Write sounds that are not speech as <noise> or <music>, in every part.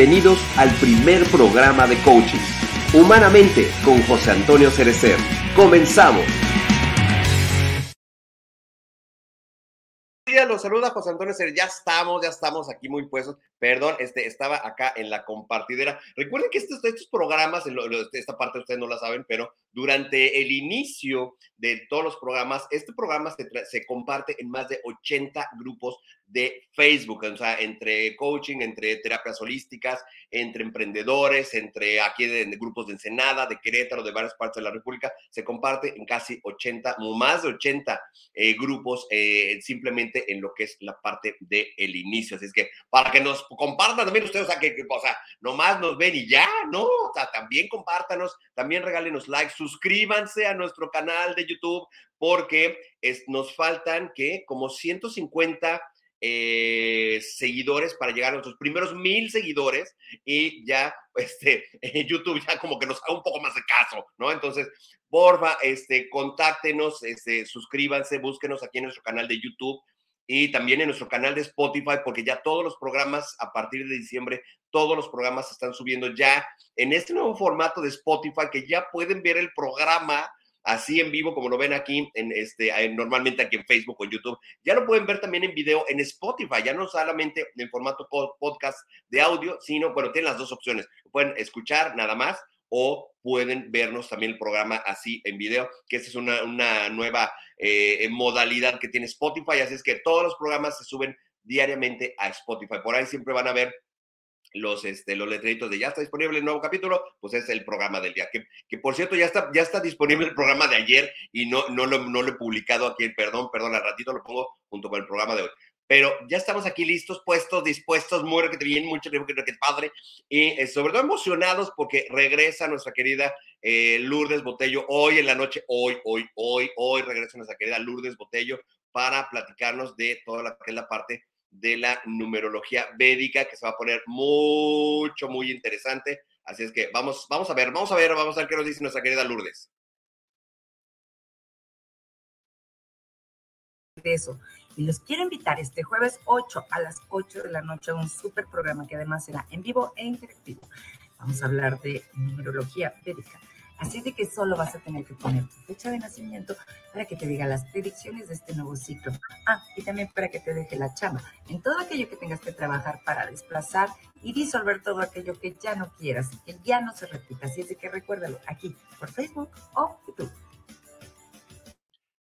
Bienvenidos al primer programa de coaching. Humanamente con José Antonio Cerecer. Comenzamos. Los saluda José Antonio Cerecer. Ya estamos, ya estamos aquí muy puestos. Perdón, este, estaba acá en la compartidera. Recuerden que estos, estos programas, en esta parte ustedes no la saben, pero durante el inicio de todos los programas, este programa se, se comparte en más de 80 grupos de Facebook, o sea, entre coaching, entre terapias holísticas, entre emprendedores, entre aquí de, grupos de Ensenada, de Querétaro, de varias partes de la República, se comparte en casi 80, más de 80 eh, grupos eh, simplemente en lo que es la parte del el inicio. Así es que para que nos compartan también ustedes, o sea, que, o sea, nomás nos ven y ya, ¿no? O sea, también compártanos, también regálenos likes, suscríbanse a nuestro canal de YouTube porque es, nos faltan que como 150 eh, seguidores para llegar a nuestros primeros mil seguidores y ya <laughs> este, YouTube ya como que nos haga un poco más de caso, ¿no? Entonces, porfa, este, contáctenos, este, suscríbanse, búsquenos aquí en nuestro canal de YouTube y también en nuestro canal de Spotify, porque ya todos los programas a partir de diciembre, todos los programas están subiendo ya en este nuevo formato de Spotify, que ya pueden ver el programa así en vivo como lo ven aquí en este normalmente aquí en Facebook o YouTube. Ya lo pueden ver también en video en Spotify, ya no solamente en formato podcast de audio, sino bueno, tienen las dos opciones. Pueden escuchar nada más o pueden vernos también el programa así en video, que esa es una, una nueva eh, modalidad que tiene Spotify, así es que todos los programas se suben diariamente a Spotify. Por ahí siempre van a ver los, este, los letreritos de ya está disponible el nuevo capítulo, pues es el programa del día. Que, que por cierto, ya está, ya está disponible el programa de ayer y no, no, lo, no lo he publicado aquí, perdón, perdón, al ratito lo pongo junto con el programa de hoy. Pero ya estamos aquí listos, puestos, dispuestos, muy que bien, mucho que es padre, y eh, sobre todo emocionados porque regresa nuestra querida eh, Lourdes Botello hoy en la noche, hoy, hoy, hoy, hoy regresa nuestra querida Lourdes Botello para platicarnos de toda la, la parte de la numerología védica, que se va a poner mucho, muy interesante. Así es que vamos, vamos a ver, vamos a ver, vamos a ver qué nos dice nuestra querida Lourdes. De eso. Y los quiero invitar este jueves 8 a las 8 de la noche a un super programa que además será en vivo e interactivo. Vamos a hablar de numerología védica Así de que solo vas a tener que poner tu fecha de nacimiento para que te diga las predicciones de este nuevo ciclo. Ah, y también para que te deje la chamba en todo aquello que tengas que trabajar para desplazar y disolver todo aquello que ya no quieras que ya no se repita. Así es de que recuérdalo aquí por Facebook o YouTube.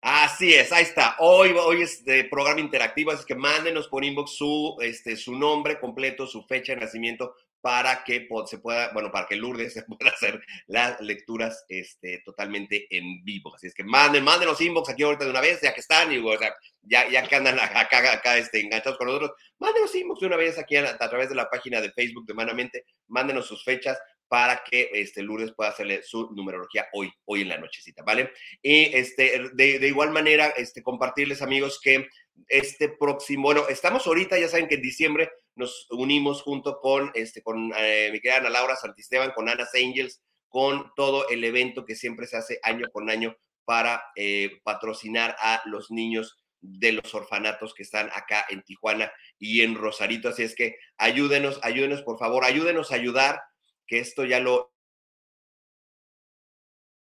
Así es, ahí está. Hoy, hoy es de programa interactivo, así que mándenos por inbox su, este, su nombre completo, su fecha de nacimiento, para que se pueda, bueno, para que Lourdes <laughs> se pueda hacer las lecturas este, totalmente en vivo. Así es que manden, manden los inbox aquí ahorita de una vez, ya que están, y, o sea, ya, ya que andan <laughs> acá, acá este, enganchados con nosotros, manden los inbox de una vez aquí a, través de la página de Facebook de Manamente, mándenos sus fechas para que este, Lourdes pueda hacerle su numerología hoy, hoy en la nochecita, ¿vale? Y este, de, de igual manera, este, compartirles, amigos, que este próximo, bueno, estamos ahorita, ya saben que en diciembre nos unimos junto con, este, con eh, mi querida Ana Laura Santisteban, con Ana's Angels, con todo el evento que siempre se hace año con año para eh, patrocinar a los niños de los orfanatos que están acá en Tijuana y en Rosarito. Así es que ayúdenos, ayúdenos, por favor, ayúdenos a ayudar, que esto ya lo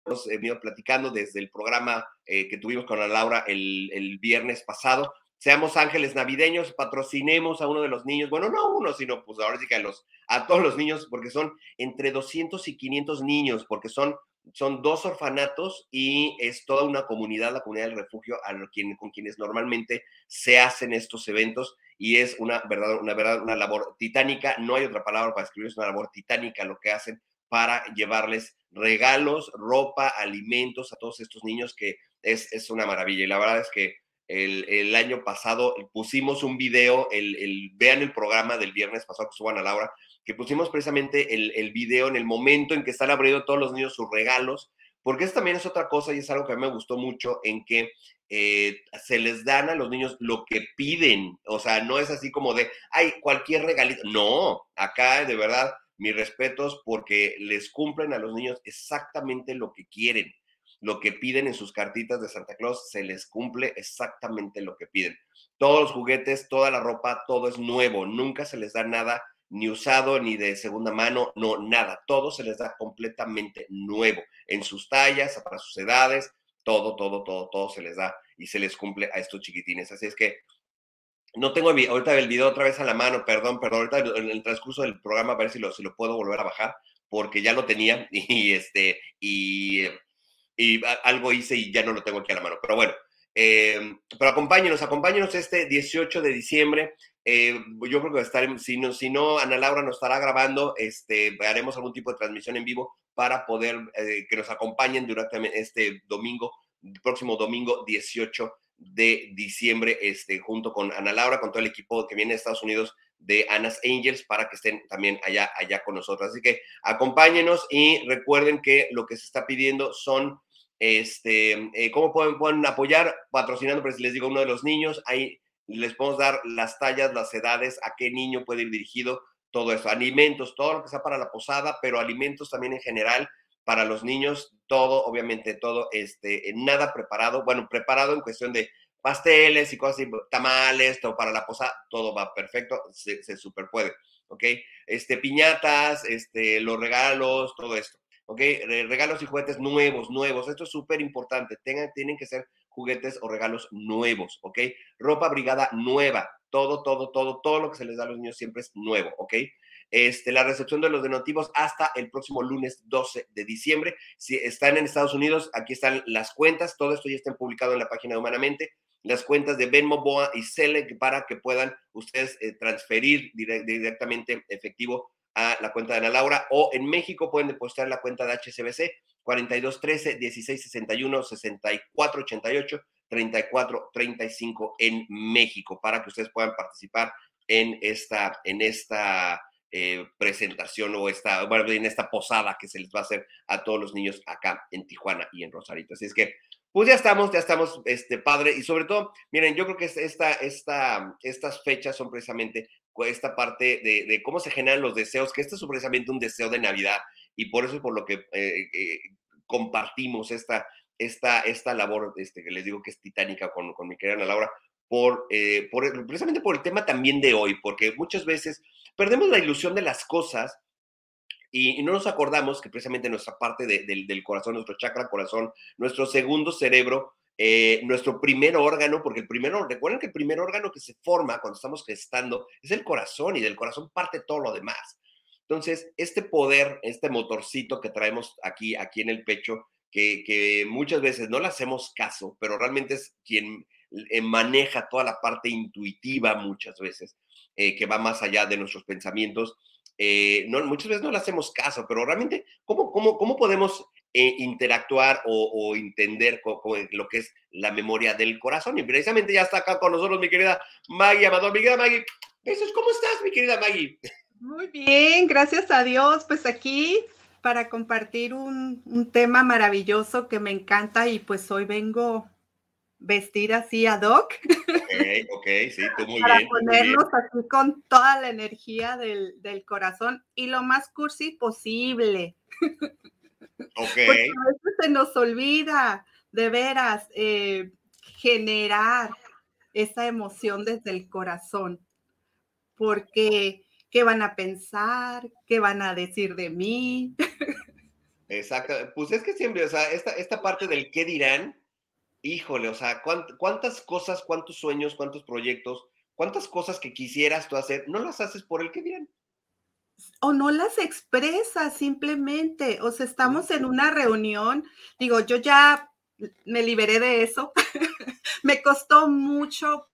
hemos venido platicando desde el programa eh, que tuvimos con Ana Laura el, el viernes pasado seamos ángeles navideños, patrocinemos a uno de los niños, bueno, no a uno, sino pues ahora sí que a, los, a todos los niños, porque son entre 200 y 500 niños, porque son, son dos orfanatos y es toda una comunidad, la comunidad del refugio, a quien, con quienes normalmente se hacen estos eventos y es una verdad, una verdad, una labor titánica, no hay otra palabra para escribir, es una labor titánica lo que hacen para llevarles regalos, ropa, alimentos a todos estos niños que es, es una maravilla y la verdad es que el, año pasado pusimos un video, el, vean el programa del viernes pasado que suban a Laura, que pusimos precisamente el, el, video en el momento en que están abriendo todos los niños sus regalos, porque eso también es otra cosa y es algo que a mí me gustó mucho en que eh, se les dan a los niños lo que piden, o sea, no es así como de, ay, cualquier regalito, no, acá de verdad, mis respetos porque les cumplen a los niños exactamente lo que quieren lo que piden en sus cartitas de Santa Claus, se les cumple exactamente lo que piden. Todos los juguetes, toda la ropa, todo es nuevo, nunca se les da nada ni usado, ni de segunda mano, no, nada. Todo se les da completamente nuevo en sus tallas, para sus edades, todo, todo, todo, todo se les da y se les cumple a estos chiquitines. Así es que no tengo ahorita el video otra vez a la mano, perdón, perdón, ahorita en el transcurso del programa a ver si lo, si lo puedo volver a bajar, porque ya lo tenía <laughs> y este, y, y algo hice y ya no lo tengo aquí a la mano. Pero bueno, eh, pero acompáñenos, acompáñenos este 18 de diciembre. Eh, yo creo que estaremos, si no, si no, Ana Laura nos estará grabando, este, haremos algún tipo de transmisión en vivo para poder eh, que nos acompañen durante este domingo, próximo domingo 18 de diciembre, este, junto con Ana Laura, con todo el equipo que viene de Estados Unidos de Anas Angels, para que estén también allá, allá con nosotros. Así que acompáñenos y recuerden que lo que se está pidiendo son este, eh, ¿Cómo pueden, pueden, apoyar? Patrocinando, si les digo uno de los niños, ahí les podemos dar las tallas, las edades, a qué niño puede ir dirigido, todo eso. Alimentos, todo lo que sea para la posada, pero alimentos también en general para los niños, todo, obviamente, todo, este, nada preparado, bueno, preparado en cuestión de pasteles y cosas así, tamales, todo para la posada, todo va perfecto, se, se super puede, ¿ok? Este, piñatas, este, los regalos, todo esto. ¿Ok? Regalos y juguetes nuevos, nuevos. Esto es súper importante. Tengan, tienen que ser juguetes o regalos nuevos, ¿ok? Ropa brigada nueva. Todo, todo, todo, todo lo que se les da a los niños siempre es nuevo, ¿ok? Este, la recepción de los donativos hasta el próximo lunes 12 de diciembre. Si están en Estados Unidos, aquí están las cuentas. Todo esto ya está publicado en la página de Humanamente. Las cuentas de Venmo, Boa y Select para que puedan ustedes eh, transferir directamente efectivo la cuenta de Ana Laura o en México pueden depositar la cuenta de HCBC 4213 1661 6488 3435 en México para que ustedes puedan participar en esta, en esta eh, presentación o esta, bueno, en esta posada que se les va a hacer a todos los niños acá en Tijuana y en Rosarito. Así es que, pues ya estamos, ya estamos, este padre, y sobre todo, miren, yo creo que esta, esta, estas fechas son precisamente esta parte de, cómo se generan los deseos, que este es precisamente un deseo de Navidad y por eso es por lo que eh, eh, compartimos esta, esta, esta labor, este, que les digo que es titánica con, con mi querida Ana Laura, por, eh, por, precisamente por el tema también de hoy, porque muchas veces perdemos la ilusión de las cosas y, no nos acordamos que precisamente nuestra parte del corazón, nuestro chakra corazón, nuestro segundo cerebro, eh, nuestro primer órgano, porque el primero, recuerden que el primer órgano que se forma cuando estamos gestando es el corazón y del corazón parte todo lo demás. Entonces, este poder, este motorcito que traemos aquí, aquí en el pecho, que, muchas veces no le hacemos caso, pero realmente es quien eh, maneja toda la parte intuitiva muchas veces, eh, que va más allá de nuestros pensamientos. muchas veces no le hacemos caso, pero realmente, ¿cómo, cómo, cómo podemos e interactuar o, entender lo que es la memoria del corazón. Y precisamente ya está acá con nosotros mi querida Maggie Amador. Mi querida Maggie, ¿cómo estás, mi querida Maggie? Muy bien, gracias a Dios. Pues aquí para compartir un, un tema maravilloso que me encanta y pues hoy vengo vestir así ad hoc. Ok, ok, sí, tú muy Para bien. Para ponernos aquí con toda la energía del, del, corazón y lo más cursi posible. Porque a veces se nos olvida, de veras, eh, generar esa emoción desde el corazón. Porque, ¿qué van a pensar? ¿Qué van a decir de mí? <laughs> Exacto. Pues es que siempre, o sea, esta, esta parte del qué dirán, híjole, o sea, cuántas cosas, cuántos sueños, cuántos proyectos, cuántas cosas que quisieras tú hacer, no las haces por el qué dirán o no las expresa simplemente, o sea, estamos en una reunión, digo, yo ya me liberé de eso, <laughs> me costó mucho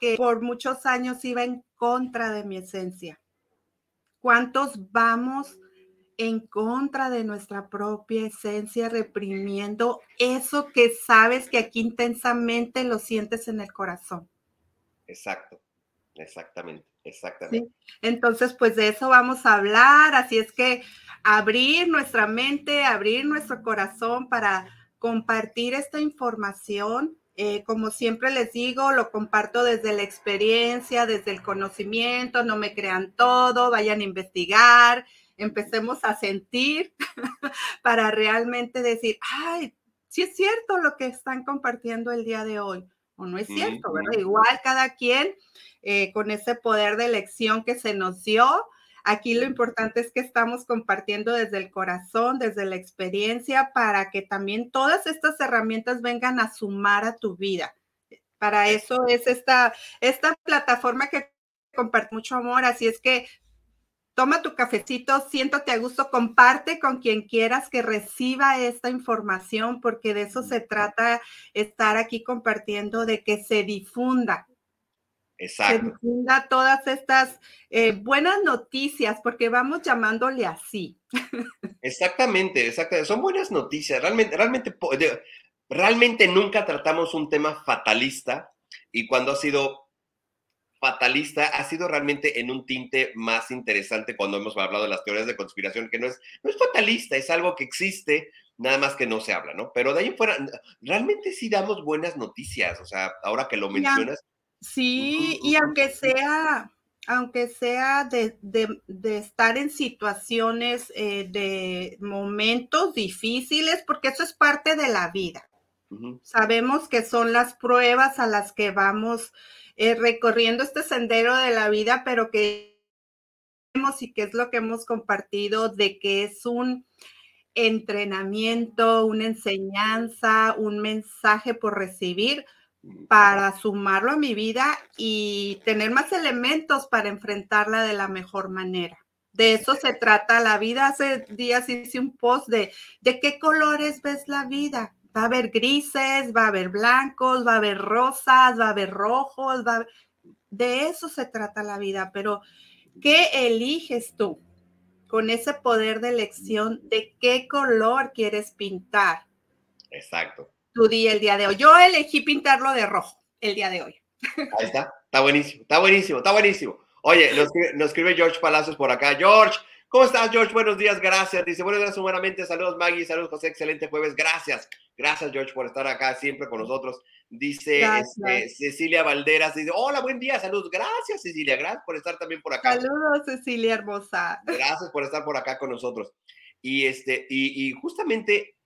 que por muchos años iba en contra de mi esencia. ¿Cuántos vamos en contra de nuestra propia esencia, reprimiendo eso que sabes que aquí intensamente lo sientes en el corazón? Exacto, exactamente. Exactamente. Entonces, pues de eso vamos a hablar, así es que abrir nuestra mente, abrir nuestro corazón para compartir esta información. Eh, como siempre les digo, lo comparto desde la experiencia, desde el conocimiento, no me crean todo, vayan a investigar, empecemos a sentir <laughs> para realmente decir, ay, sí es cierto lo que están compartiendo el día de hoy, o no es cierto, ¿verdad? Igual cada quien eh, con ese poder de elección que se nos dio. Aquí lo importante es que estamos compartiendo desde el corazón, desde la experiencia, para que también todas estas herramientas vengan a sumar a tu vida. Para eso es esta, esta plataforma que comparte mucho amor. Así es que toma tu cafecito, siéntate a gusto, comparte con quien quieras que reciba esta información, porque de eso se trata estar aquí compartiendo, de que se difunda. Exacto. Se difunda todas estas eh, buenas noticias, porque vamos llamándole así. Exactamente, exactamente. Son buenas noticias. Realmente, realmente, realmente nunca tratamos un tema fatalista y cuando ha sido fatalista ha sido realmente en un tinte más interesante cuando hemos hablado de las teorías de conspiración, que no es, no es fatalista, es algo que existe, nada más que no se habla, ¿no? Pero de ahí fuera, realmente sí damos buenas noticias, o sea, ahora que lo mencionas. Sí, y aunque sea, aunque sea de, estar en situaciones eh, de momentos difíciles, porque eso es parte de la vida. Sabemos que son las pruebas a las que vamos eh, recorriendo este sendero de la vida, pero que y que es lo que hemos compartido de que es un entrenamiento, una enseñanza, un mensaje por recibir para sumarlo a mi vida y tener más elementos para enfrentarla de la mejor manera. De eso se trata la vida. Hace días hice un post de de qué colores ves la vida. Va a haber grises, va a haber blancos, va a haber rosas, va a haber rojos, va de eso se trata la vida, pero ¿qué eliges tú con ese poder de elección de qué color quieres pintar? Exacto. Tu día, el día de hoy. Yo elegí pintarlo de rojo el día de hoy. Ahí está, está buenísimo, está buenísimo, está buenísimo. Oye, nos nos escribe George Palacios por acá. George, ¿Cómo estás, George? Buenos días, gracias. Dice, buenos días, humanamente. Saludos, Maggie. Saludos, José. Excelente jueves. Gracias. Gracias, George, por estar acá siempre con nosotros. Dice este, Cecilia Valderas. Dice, hola, buen día. Saludos. Gracias, Cecilia. Gracias por estar también por acá. Saludos, Cecilia hermosa. Gracias por estar por acá con nosotros. Y, este, y, justamente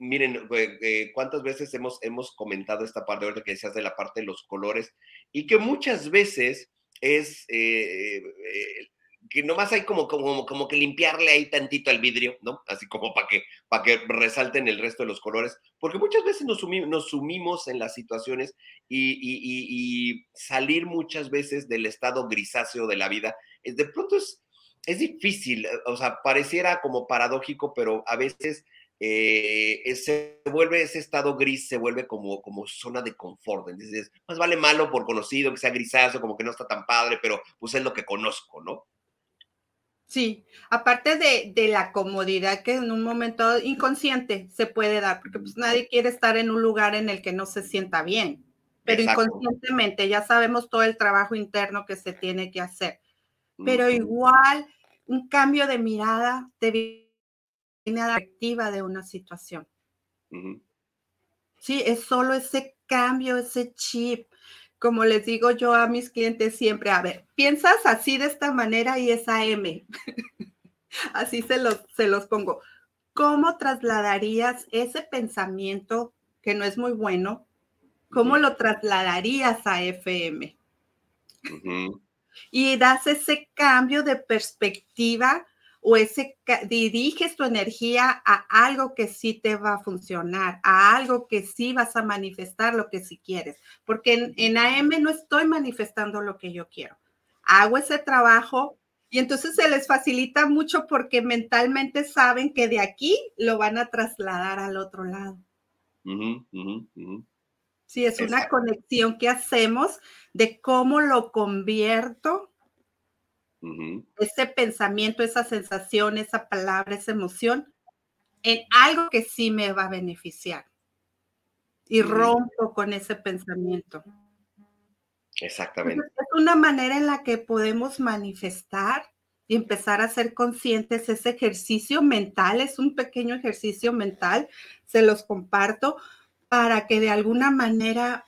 miren, eh, eh, cuántas veces hemos, hemos comentado esta parte ahorita que decías de la parte de los colores y que muchas veces es eh, que nomás hay como, como, como que limpiarle ahí tantito al vidrio, ¿no? Así como para que, para que resalten el resto de los colores, porque muchas veces nos, nos sumimos en las situaciones y, y, salir muchas veces del estado grisáceo de la vida, de pronto es, es difícil, o sea, pareciera como paradójico, pero a veces eh, se vuelve ese estado gris, se vuelve como, como zona de confort. Entonces, más vale malo por conocido, que sea grisáceo, como que no está tan padre, pero pues es lo que conozco, ¿no? Sí, aparte de, la comodidad que en un momento inconsciente se puede dar, porque pues nadie quiere estar en un lugar en el que no se sienta bien, pero inconscientemente ya sabemos todo el trabajo interno que se tiene que hacer. Pero igual un cambio de mirada te viene a la de una situación. Sí, es solo ese cambio, ese chip como les digo yo a mis clientes siempre, a ver, piensas así de esta manera y es AM. <laughs> así se los, se los pongo. ¿Cómo trasladarías ese pensamiento que no es muy bueno? ¿Cómo lo trasladarías a FM? Y das ese cambio de perspectiva o ese diriges tu energía a algo que sí te va a funcionar, a algo que sí vas a manifestar lo que sí quieres, porque en, AM no estoy manifestando lo que yo quiero. Hago ese trabajo y entonces se les facilita mucho porque mentalmente saben que de aquí lo van a trasladar al otro lado. Sí, es una conexión que hacemos de cómo lo convierto ese pensamiento, esa sensación, esa palabra, esa emoción, en algo que sí me va a beneficiar. Y rompo con ese pensamiento. Exactamente. es una manera en la que podemos manifestar y empezar a ser conscientes. Ese ejercicio mental es un pequeño ejercicio mental, se los comparto para que de alguna manera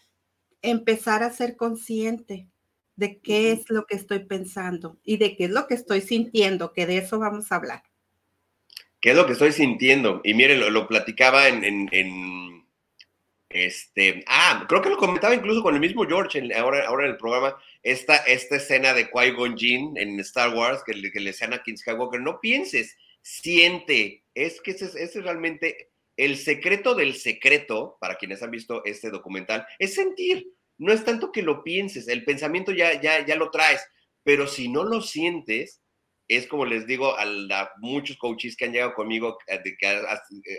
empezar a ser consciente de qué es lo que estoy pensando y de qué es lo que estoy sintiendo, que de eso vamos a hablar. ¿Qué es lo que estoy sintiendo? Y miren, lo, platicaba en, en, Este, ah, creo que lo comentaba incluso con el mismo George ahora, ahora en el programa, esta, esta escena de Qui-Gon Jinn en Star Wars, que, le, que le decían a King Skywalker, no pienses, siente, es que ese, ese es realmente el secreto del secreto, para quienes han visto este documental, es sentir, no es tanto que lo pienses, el pensamiento ya, ya, ya lo traes, pero si no lo sientes, es como les digo a, muchos coaches que han llegado conmigo, eh, que eh,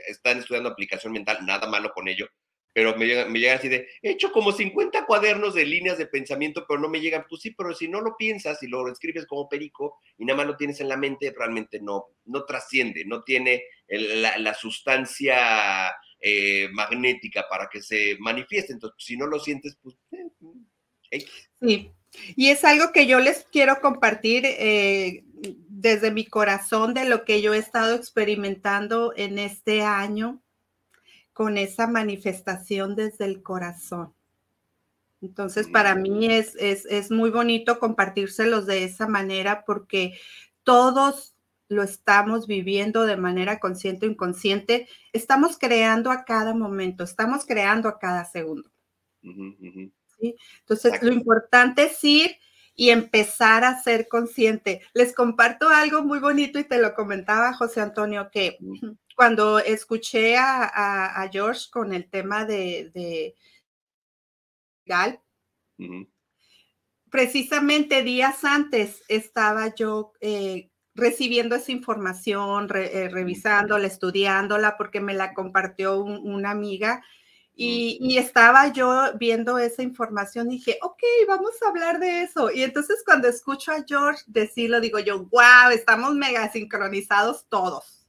están estudiando aplicación mental, nada malo con ello, pero me llegan, me así de, he hecho como 50 cuadernos de líneas de pensamiento, pero no me llegan, pues sí, pero si no lo piensas y lo escribes como perico y nada más lo tienes en la mente, realmente no, no trasciende, no tiene la, sustancia eh, magnética para que se manifieste. Entonces, si no lo sientes, pues... sí, y es algo que yo les quiero compartir eh, desde mi corazón de lo que yo he estado experimentando en este año con esa manifestación desde el corazón. Entonces, para mí es, es, es muy bonito compartírselos de esa manera porque todos lo estamos viviendo de manera consciente o inconsciente. Estamos creando a cada momento, estamos creando a cada segundo. Entonces, lo importante es ir y empezar a ser consciente. Les comparto algo muy bonito y te lo comentaba José Antonio, que <clears throat> cuando escuché a, George con el tema de, Gal, precisamente días antes estaba yo eh, recibiendo esa información, eh, revisándola, estudiándola, porque me la compartió una amiga y, estaba yo viendo esa información y dije, ok, vamos a hablar de eso. Y entonces cuando escucho a George decirlo, digo yo, wow, estamos mega sincronizados todos.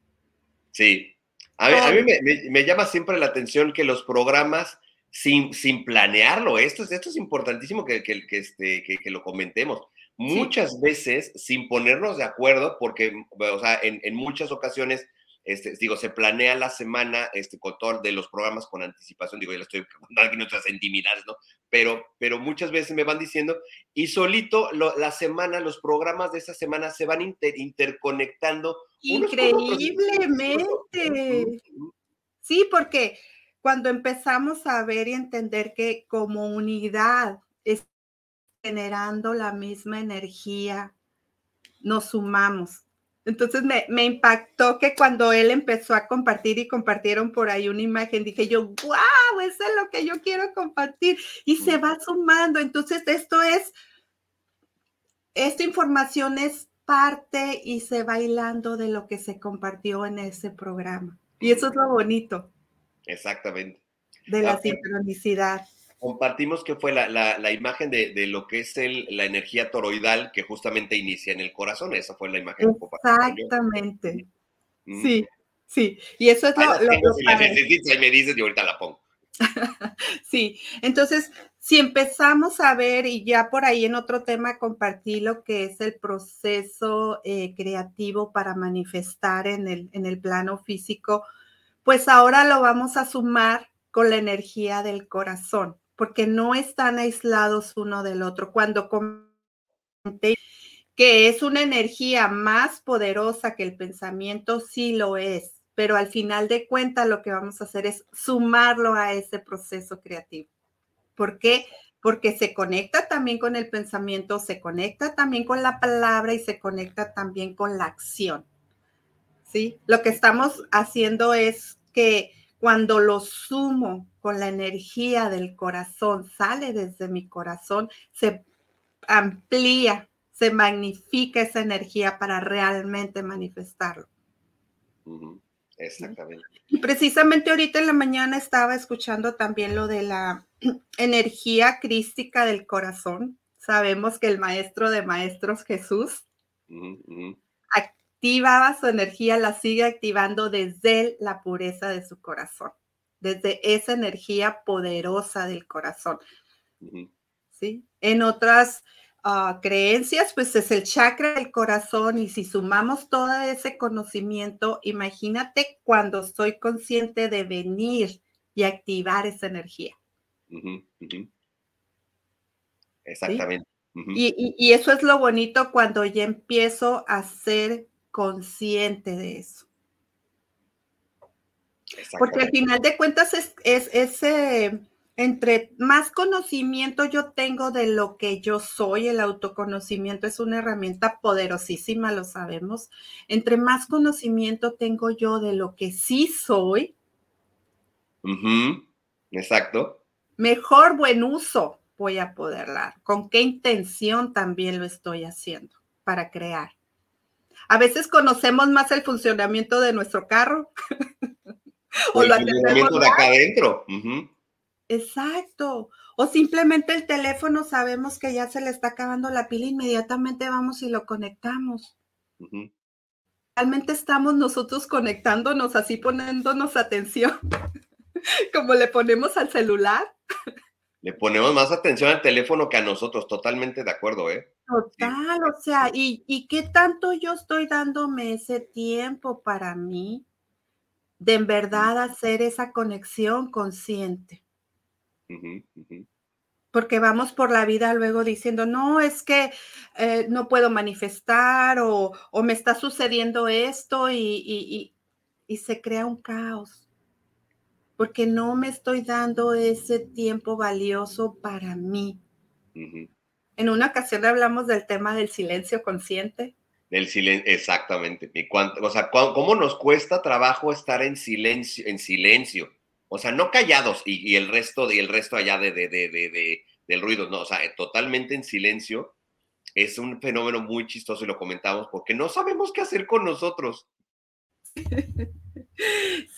Sí, a mí, me, llama siempre la atención que los programas, sin, sin planearlo, esto es, esto es importantísimo que, que, este, que, lo comentemos. Muchas veces sin ponernos de acuerdo, porque, o sea, en, en muchas ocasiones este, digo, se planea la semana este, con todo de los programas con anticipación, digo, ya le estoy <laughs> contando aquí nuestras intimidades, ¿no? Pero, pero muchas veces me van diciendo, y solito la semana, los programas de esa semana se van interconectando. Increíblemente. Sí, porque cuando empezamos a ver y entender que como unidad generando la misma energía, nos sumamos entonces me, impactó que cuando él empezó a compartir y compartieron por ahí una imagen, dije yo, wow, eso es lo que yo quiero compartir. Y se va sumando. Entonces esto es, esta información es parte y se va hilando de lo que se compartió en ese programa. Y eso es lo bonito. Exactamente. De la sincronicidad compartimos que fue la, imagen de, lo que es el, la energía toroidal que justamente inicia en el corazón. Esa fue la imagen. Exactamente. Mm. Sí, sí. Y eso es lo, lo, si la necesitas, me dices y ahorita la pongo. <laughs> sí, entonces, si empezamos a ver, y ya por ahí en otro tema compartí lo que es el proceso eh, creativo para manifestar en el, en el plano físico, pues ahora lo vamos a sumar con la energía del corazón porque no están aislados uno del otro. Cuando comenté que es una energía más poderosa que el pensamiento, sí lo es, pero al final de cuentas lo que vamos a hacer es sumarlo a ese proceso creativo. ¿Por qué? Porque se conecta también con el pensamiento, se conecta también con la palabra y se conecta también con la acción. ¿Sí? Lo que estamos haciendo es que cuando lo sumo con la energía del corazón, sale desde mi corazón, se amplía, se magnifica esa energía para realmente manifestarlo. Exactamente. Y precisamente ahorita en la mañana estaba escuchando también lo de la <clears throat> energía crística del corazón. Sabemos que el maestro de maestros Jesús activaba su energía, la sigue activando desde la pureza de su corazón desde esa energía poderosa del corazón. ¿Sí? En otras ah, creencias, pues es el chakra del corazón y si sumamos todo ese conocimiento, imagínate cuando soy consciente de venir y activar esa energía. Exactamente. y, y eso es lo bonito cuando ya empiezo a ser consciente de eso. Porque al final de cuentas es, es ese entre más conocimiento yo tengo de lo que yo soy, el autoconocimiento es una herramienta poderosísima, lo sabemos. Entre más conocimiento tengo yo de lo que sí soy, exacto. Mejor buen uso voy a poder dar. ¿Con qué intención también lo estoy haciendo para crear? A veces conocemos más el funcionamiento de nuestro carro. <laughs> o, el funcionamiento de acá adentro. Exacto. O simplemente el teléfono sabemos que ya se le está acabando la pila, inmediatamente vamos y lo conectamos. Realmente estamos nosotros conectándonos, así poniéndonos atención, <laughs> como le ponemos al celular. Le ponemos más atención al teléfono que a nosotros, totalmente de acuerdo, ¿eh? Total, o sea, ¿y, ¿y qué tanto yo estoy dándome ese tiempo para mí de en verdad hacer esa conexión consciente? Porque vamos por la vida luego diciendo, no, es que eh, no puedo manifestar o, me está sucediendo esto y, se crea un caos. Porque no me estoy dando ese tiempo valioso para mí. En una ocasión hablamos del tema del silencio consciente. Del silencio, exactamente. Y o sea, ¿cómo nos cuesta trabajo estar en silencio, en silencio? O sea, no callados y, el resto y el resto allá de, del ruido, no, o sea, totalmente en silencio. Es un fenómeno muy chistoso y lo comentamos porque no sabemos qué hacer con nosotros. <laughs>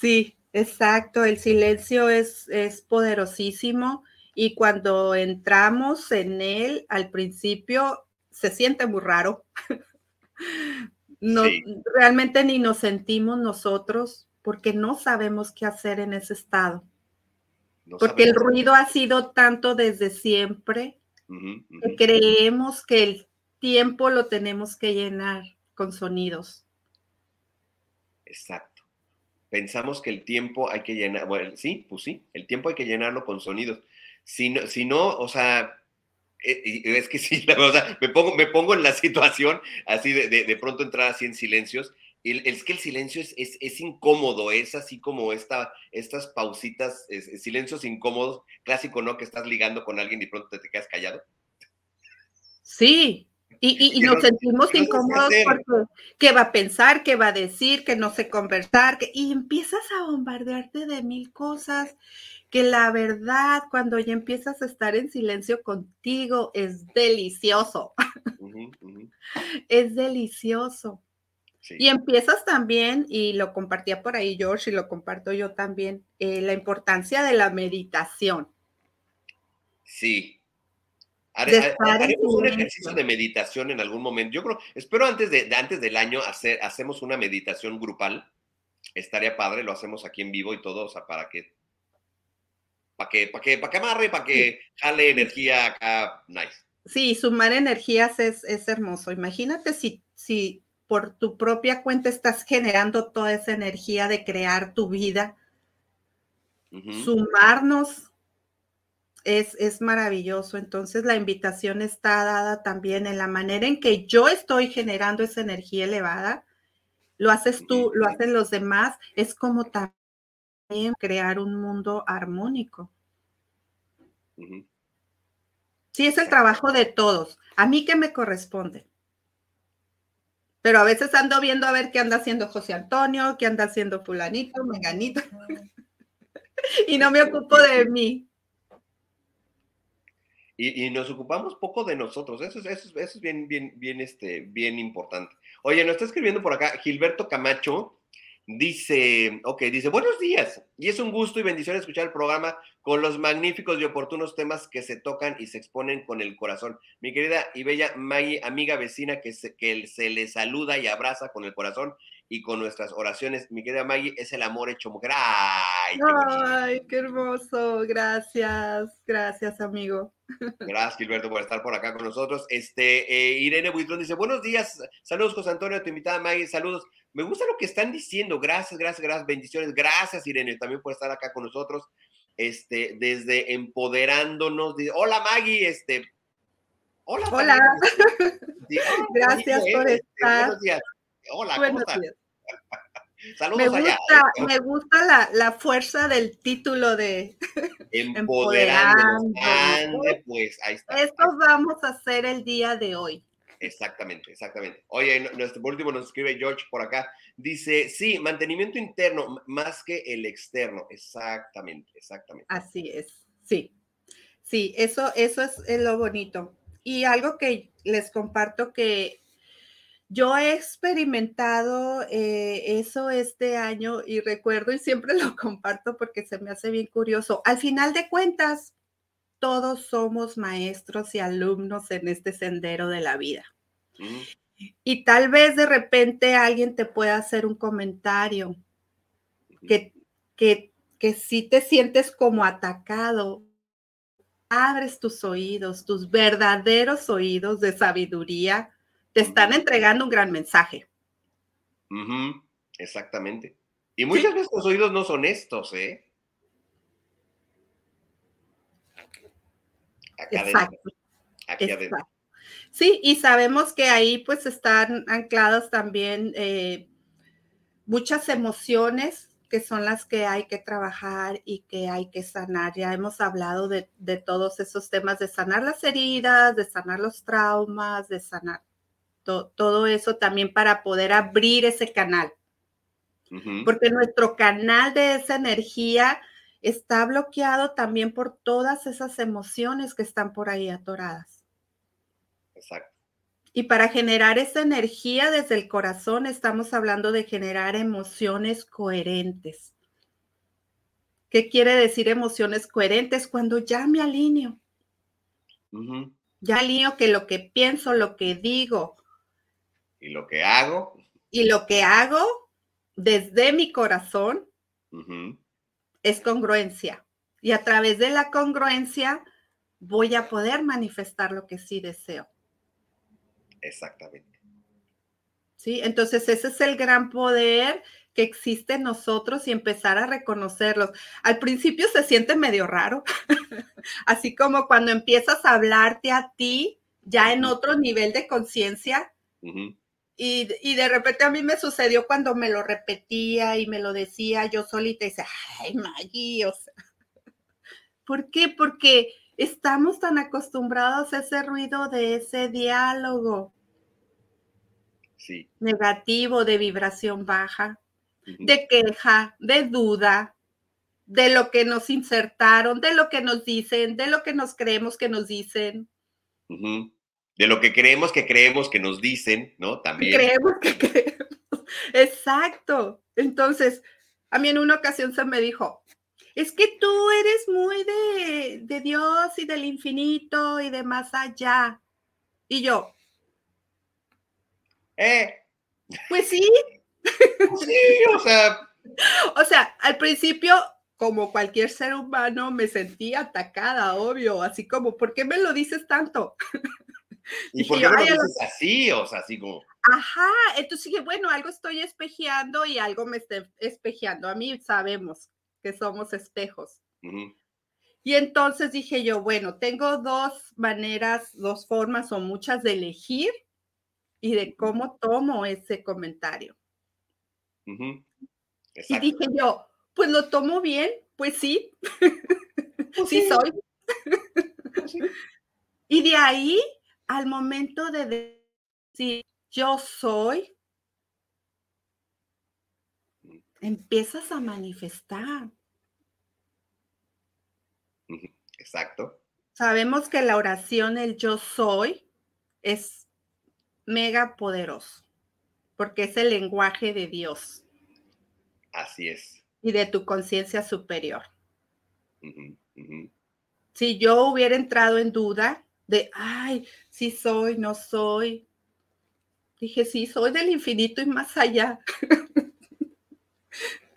Sí, exacto. El silencio es, es poderosísimo y cuando entramos en él, al principio se siente muy raro. <laughs> No, Realmente ni nos sentimos nosotros porque no sabemos qué hacer en ese estado. porque el ruido ha sido tanto desde siempre que creemos que el tiempo lo tenemos que llenar con sonidos. Exacto. Pensamos que el tiempo hay que llenar, bueno, sí, pues sí, el tiempo hay que llenarlo con sonidos. Si no, si no o sea, eh, es que <laughs> sí, la verdad, me pongo, me pongo en la situación así de, de pronto entrar así en silencios es que el silencio es, es, incómodo, es así como esta, estas pausitas, silencios incómodos, clásico, ¿no? Que estás ligando con alguien y pronto te, quedas callado. Sí, y, nos sentimos incómodos porque qué va a pensar, qué va a decir, que no sé conversar, y empiezas a bombardearte de mil cosas que la verdad cuando ya empiezas a estar en silencio contigo es delicioso. <laughs> Es delicioso. Y empiezas también, y lo compartía por ahí George y lo comparto yo también, eh, la importancia de la meditación. Sí. haremos un ejercicio de meditación en algún momento. Yo creo, espero antes, de, antes del año hacer, hacemos una meditación grupal. Estaría padre, lo hacemos aquí en vivo y todo, o sea, para que, para que, para que, para que amarre, para que jale energía acá, nice. Sí, sumar energías es, es hermoso. Imagínate si, si por tu propia cuenta estás generando toda esa energía de crear tu vida. Sumarnos es, es, maravilloso. Entonces la invitación está dada también en la manera en que yo estoy generando esa energía elevada. Lo haces tú, lo hacen los demás. Es como también crear un mundo armónico. Sí, es el trabajo de todos. A mí que me corresponde pero a veces ando viendo a ver qué anda haciendo José Antonio, qué anda haciendo fulanito, menganito, <laughs> y no me ocupo de mí. Y, nos ocupamos poco de nosotros, eso, es, eso, es bien, bien, bien, este, bien importante. Oye, nos está escribiendo por acá Gilberto Camacho, Dice, ok, dice, buenos días. Y es un gusto y bendición escuchar el programa con los magníficos y oportunos temas que se tocan y se exponen con el corazón. Mi querida y bella Maggie, amiga vecina que se, que se le saluda y abraza con el corazón y con nuestras oraciones. Mi querida Maggie, es el amor hecho mujer. ¡Ay, qué, qué hermoso! Gracias, gracias, amigo. <laughs> Gracias, Gilberto, por estar por acá con nosotros. Este, eh, Irene Buitrón dice, buenos días, saludos, José Antonio, tu invitada Maggie, saludos. Me gusta lo que están diciendo. Gracias, gracias, gracias. Bendiciones. Gracias, Irene, también por estar acá con nosotros. Este, desde empoderándonos. hola, Maggie. Este, hola. Hola. <laughs> gracias por este, estar. Buenos días. Hola, ¿cómo estás? <laughs> Saludos me gusta, allá. ¿eh? Me gusta la, la, fuerza del título de <laughs> Empoderando. Ande, pues, ahí está. Esto vamos a hacer el día de hoy. Exactamente, exactamente. Oye, nuestro último nos escribe George por acá. Dice, sí, mantenimiento interno más que el externo. Exactamente, exactamente. Así es, sí. Sí, eso, eso es, es lo bonito. Y algo que les comparto que yo he experimentado eh, eso este año y recuerdo y siempre <laughs> lo comparto porque se me hace bien curioso. Al final de cuentas, todos somos maestros y alumnos en este sendero de la vida. Mm. Y tal vez de repente alguien te pueda hacer un comentario que, que, que si te sientes como atacado, abres tus oídos, tus verdaderos oídos de sabiduría, te están entregando un gran mensaje. Exactamente. Y muchas veces los oídos no son estos, ¿eh? Acá Exacto. Aquí adentro. Sí, y sabemos que ahí pues están ancladas también eh, muchas emociones que son las que hay que trabajar y que hay que sanar. Ya hemos hablado de, todos esos temas, de sanar las heridas, de sanar los traumas, de sanar todo eso también para poder abrir ese canal. Porque nuestro canal de esa energía está bloqueado también por todas esas emociones que están por ahí atoradas. Exacto. Y para generar esa energía desde el corazón, estamos hablando de generar emociones coherentes. ¿Qué quiere decir emociones coherentes? Cuando ya me alineo. Ya alineo que lo que pienso, lo que digo. Y lo que hago. Y lo que hago desde mi corazón es congruencia. Y a través de la congruencia voy a poder manifestar lo que sí deseo. Exactamente. Sí, entonces ese es el gran poder que existe en nosotros y empezar a reconocerlos. Al principio se siente medio raro, <laughs> así como cuando empiezas a hablarte a ti ya en otro nivel de conciencia. Y, y, de repente a mí me sucedió cuando me lo repetía y me lo decía yo solita y decía, ay, Maggie, o sea, <laughs> ¿por qué? Porque estamos tan acostumbrados a ese ruido de ese diálogo. Negativo, de vibración baja, de queja, de duda, de lo que nos insertaron, de lo que nos dicen, de lo que nos creemos que nos dicen. De lo que creemos que creemos que nos dicen, ¿no? También. Creemos que creemos. <laughs> Exacto. Entonces, a mí en una ocasión se me dijo, es que tú eres muy de, de Dios y del infinito y de más allá. Y yo, ¿Eh? Pues sí. <laughs> Sí, o sea. O sea, al principio, como cualquier ser humano, me sentí atacada, obvio, así como, ¿por qué me lo dices tanto? <laughs> ¿Y por qué me lo dices así? O sea, así como. Ajá, entonces dije, bueno, algo estoy espejeando y algo me está espejeando. A mí sabemos que somos espejos. Y entonces dije yo, bueno, tengo dos maneras, dos formas o muchas de elegir y de cómo tomo ese comentario. Y dije yo, pues lo tomo bien, pues sí, <laughs> pues sí. soy. Pues <laughs> y de ahí al momento de decir yo soy, mm. empiezas a manifestar. Exacto. Sabemos que la oración, el yo soy, es mega poderoso, porque es el lenguaje de Dios. Así es. Y de tu conciencia superior. Si yo hubiera entrado en duda de, ay, si soy, no soy, dije, sí, soy del infinito y más allá. <laughs>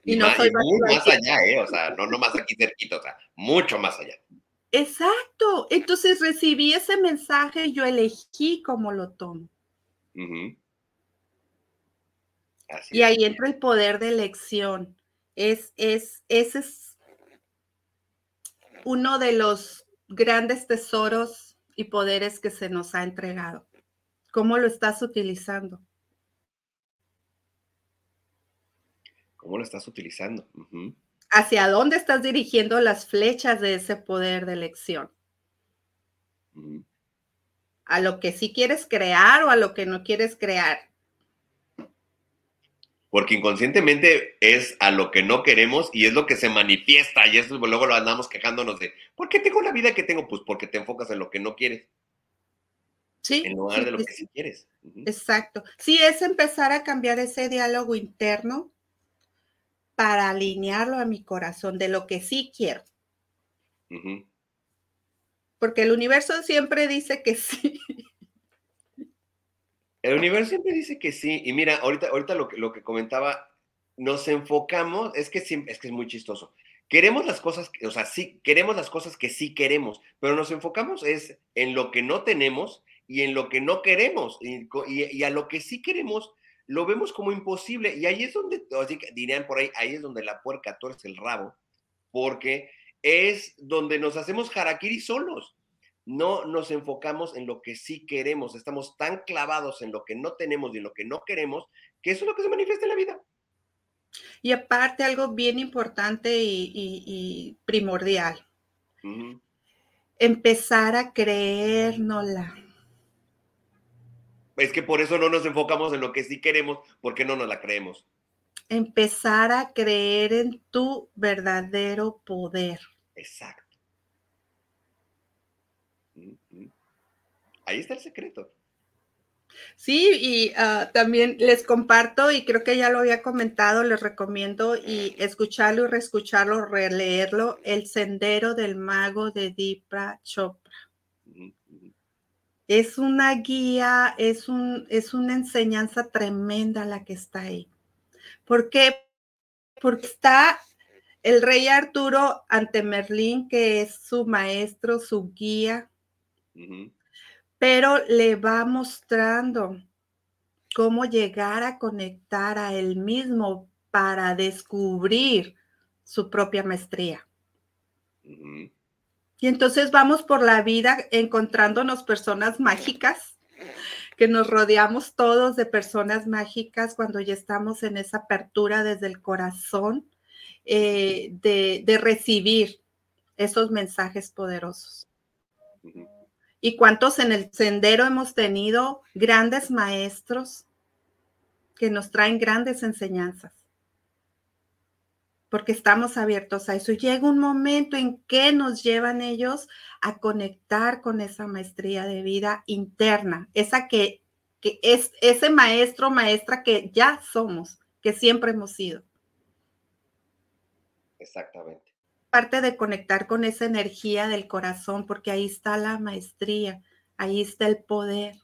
y, no soy más, más allá, ¿eh? O sea, no, no más aquí cerquita, o sea, mucho más allá. Exacto. Entonces recibí ese mensaje y yo elegí cómo lo tomo y ahí entra el poder de elección. Es, es, ese es uno de los grandes tesoros y poderes que se nos ha entregado. ¿Cómo lo estás utilizando? ¿Cómo lo estás utilizando? ¿Hacia dónde estás dirigiendo las flechas de ese poder de elección? ¿A lo que sí quieres crear o a lo que no quieres crear? Porque inconscientemente es a lo que no queremos y es lo que se manifiesta. Y eso luego lo andamos quejándonos de, ¿por qué tengo la vida que tengo? Pues porque te enfocas en lo que no quieres. Sí. En lugar de lo que sí quieres. Exacto. Sí, es empezar a cambiar ese diálogo interno para alinearlo a mi corazón de lo que sí quiero. Porque el universo siempre dice que <laughs> sí. El universo siempre dice que sí. Y mira, ahorita, ahorita lo, que, lo que comentaba, nos enfocamos, es que, es que es muy chistoso. Queremos las cosas, o sea, sí, queremos las cosas que sí queremos, pero nos enfocamos es en lo que no tenemos y en lo que no queremos. Y, a lo que sí queremos, lo vemos como imposible. Y ahí es donde, así dirían por ahí, ahí es donde la puerca tuerce el rabo, porque es donde nos hacemos harakiri solos. No nos enfocamos en lo que sí queremos. Estamos tan clavados en lo que no tenemos y en lo que no queremos, que eso es lo que se manifiesta en la vida. Y aparte, algo bien importante y, primordial. Empezar a creérnosla es que por eso no nos enfocamos en lo que sí queremos, porque no nos la creemos. Empezar a creer en tu verdadero poder. Exacto. Ahí está el secreto. Sí, y ah, también les comparto, y creo que ya lo había comentado, les recomiendo y escucharlo y reescucharlo, releerlo, El Sendero del Mago de Dipra Chopra es una guía, es, un, es una enseñanza tremenda la que está ahí. ¿Por qué? Porque está el rey Arturo ante Merlín, que es su maestro, su guía, pero le va mostrando cómo llegar a conectar a él mismo para descubrir su propia maestría. Y entonces vamos por la vida encontrándonos personas mágicas, que nos rodeamos todos de personas mágicas cuando ya estamos en esa apertura desde el corazón eh, de, recibir esos mensajes poderosos. ¿Y cuántos en el sendero hemos tenido grandes maestros que nos traen grandes enseñanzas? porque estamos abiertos a eso. Y llega un momento en que nos llevan ellos a conectar con esa maestría de vida interna, esa que, que es ese maestro, maestra que ya somos, que siempre hemos sido. Exactamente. Parte de conectar con esa energía del corazón, porque ahí está la maestría, ahí está el poder.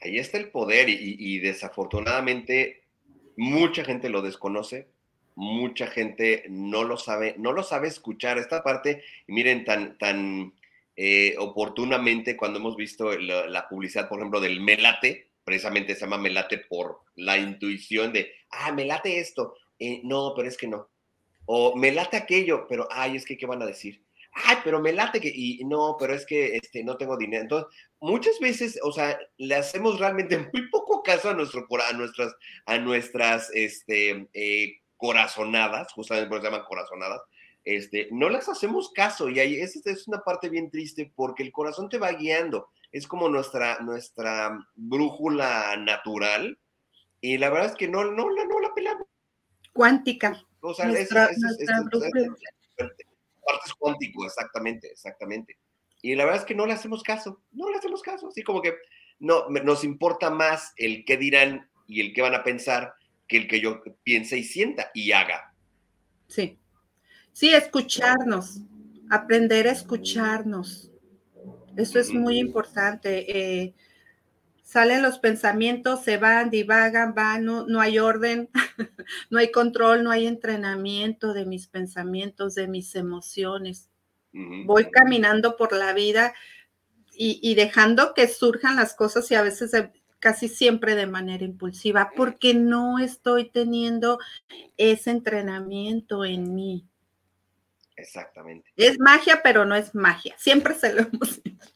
Ahí está el poder y, desafortunadamente Mucha gente lo desconoce, mucha gente no lo sabe, no lo sabe escuchar. Esta parte, y miren, tan, tan eh, oportunamente cuando hemos visto la, publicidad, por ejemplo, del melate, precisamente se llama melate por la intuición de, ah, melate esto, eh, no, pero es que no. O melate aquello, pero, ay, es que, ¿qué van a decir? ay, pero me late que, y no, pero es que este, no tengo dinero. Entonces, muchas veces, o sea, le hacemos realmente <laughs> muy poco caso a, nuestro, a nuestras, a nuestras este, eh, corazonadas, justamente por se llaman corazonadas, este, no las hacemos caso y ahí es, es una parte bien triste porque el corazón te va guiando, es como nuestra, nuestra brújula natural y la verdad es que no, no, no, no la pelamos. Cuántica. O sea, nuestra, es, partes cuántico, exactamente, exactamente. Y la verdad es que no le hacemos caso, no le hacemos caso, así como que no, nos importa más el qué dirán y el qué van a pensar que el que yo piense y sienta y haga. Sí, sí, escucharnos, aprender a escucharnos. Eso es muy importante. Eh, salen los pensamientos, se van, divagan, van, no, hay orden, <laughs> no hay control, no hay entrenamiento de mis pensamientos, de mis emociones. Voy caminando por la vida y, dejando que surjan las cosas y a veces casi siempre de manera impulsiva, porque no estoy teniendo ese entrenamiento en mí. Exactamente. Es magia, pero no es magia. Siempre se lo hemos dicho.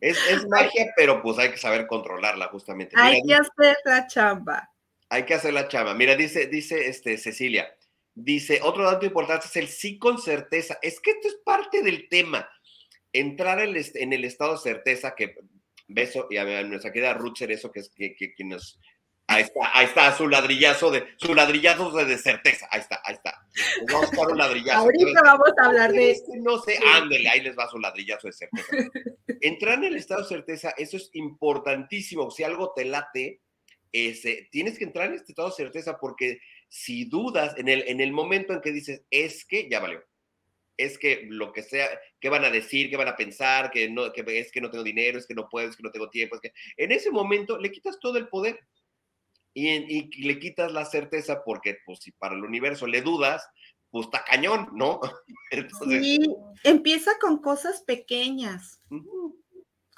Es, magia, pero pues hay que saber controlarla justamente. Hay que hacer la chamba. Hay que hacer la chama. Mira, dice, dice este, Cecilia, dice, otro dato importante es el sí con certeza. Es que esto es parte del tema. Entrar en el, en el estado de certeza, que beso, y a nuestra querida Ruth eso que es que, que, nos Ahí está, ahí está su ladrillazo de su ladrillazo de, certeza. Ahí está, ahí está. vamos a un ladrillazo. Ahorita vamos a hablar de esto. No sé, ándele, ahí les va su ladrillazo de certeza. Entrar en el estado de certeza, eso es importantísimo. Si algo te late, ese, tienes que entrar en este estado de certeza porque si dudas en el, en el momento en que dices, es que ya valió, es que lo que sea, qué van a decir, qué van a pensar, que, no, que es que no tengo dinero, es que no puedo, es que no tengo tiempo, es que en ese momento le quitas todo el poder y, y le quitas la certeza porque pues si para el universo le dudas, pues está cañón, ¿no? <laughs> Entonces, sí, empieza con cosas pequeñas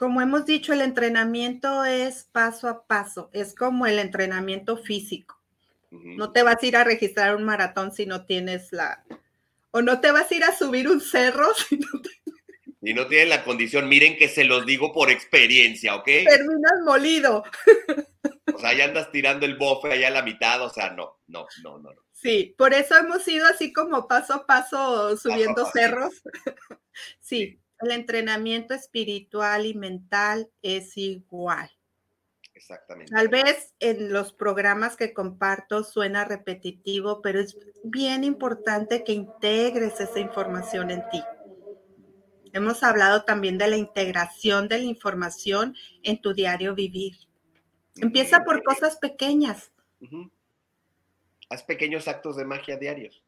como hemos dicho, el entrenamiento es paso a paso, es como el entrenamiento físico. No te vas a ir a registrar un maratón si no tienes la... O no te vas a ir a subir un cerro <laughs> si no Y no tienes la condición, miren que se los digo por experiencia, ¿ok? Terminas molido. <laughs> O sea, ya andas tirando el bofe allá a la mitad, o sea, no, no, no, no. Sí, por eso hemos ido así como paso a paso subiendo cerros. <laughs> sí, el entrenamiento espiritual y mental es igual. Exactamente. Tal vez en los programas que comparto suena repetitivo, pero es bien importante que integres esa información en ti. Hemos hablado también de la integración de la información en tu diario vivir. Empieza por cosas pequeñas. Haz pequeños actos de magia diarios.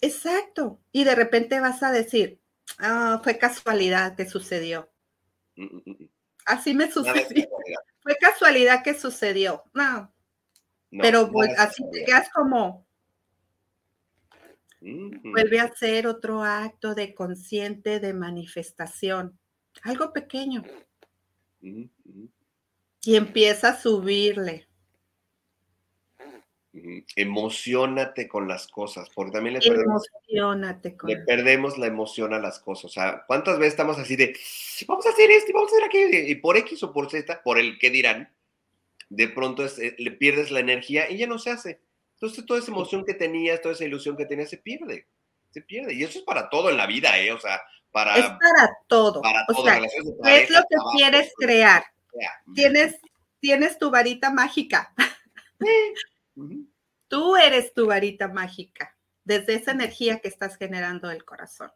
Exacto. Y de repente vas a decir, Ah, fue casualidad que sucedió. Mm, mm, mm, así me sucedió. <laughs> Fue casualidad que sucedió. No. Pero pues, así te quedas como. Vuelve a ser otro acto de consciente de manifestación. Algo pequeño. Y empieza a subirle. Emocionate con las cosas, porque también le perdemos, le perdemos la emoción a las cosas. O sea, ¿cuántas veces estamos así de, vamos a hacer esto, vamos a hacer aquello, y por X o por Z, por el que dirán, de pronto eh, le pierdes la energía y ya no se hace. Entonces toda esa emoción que tenías, toda esa ilusión que tenías se pierde, se pierde. Y eso es para todo en la vida, ¿eh? O sea, para... Es para todo. Para todo. ¿Qué es lo que quieres crear? Tienes, tienes tu varita mágica. <laughs> Tú eres tu varita mágica, desde esa energía que estás generando del corazón.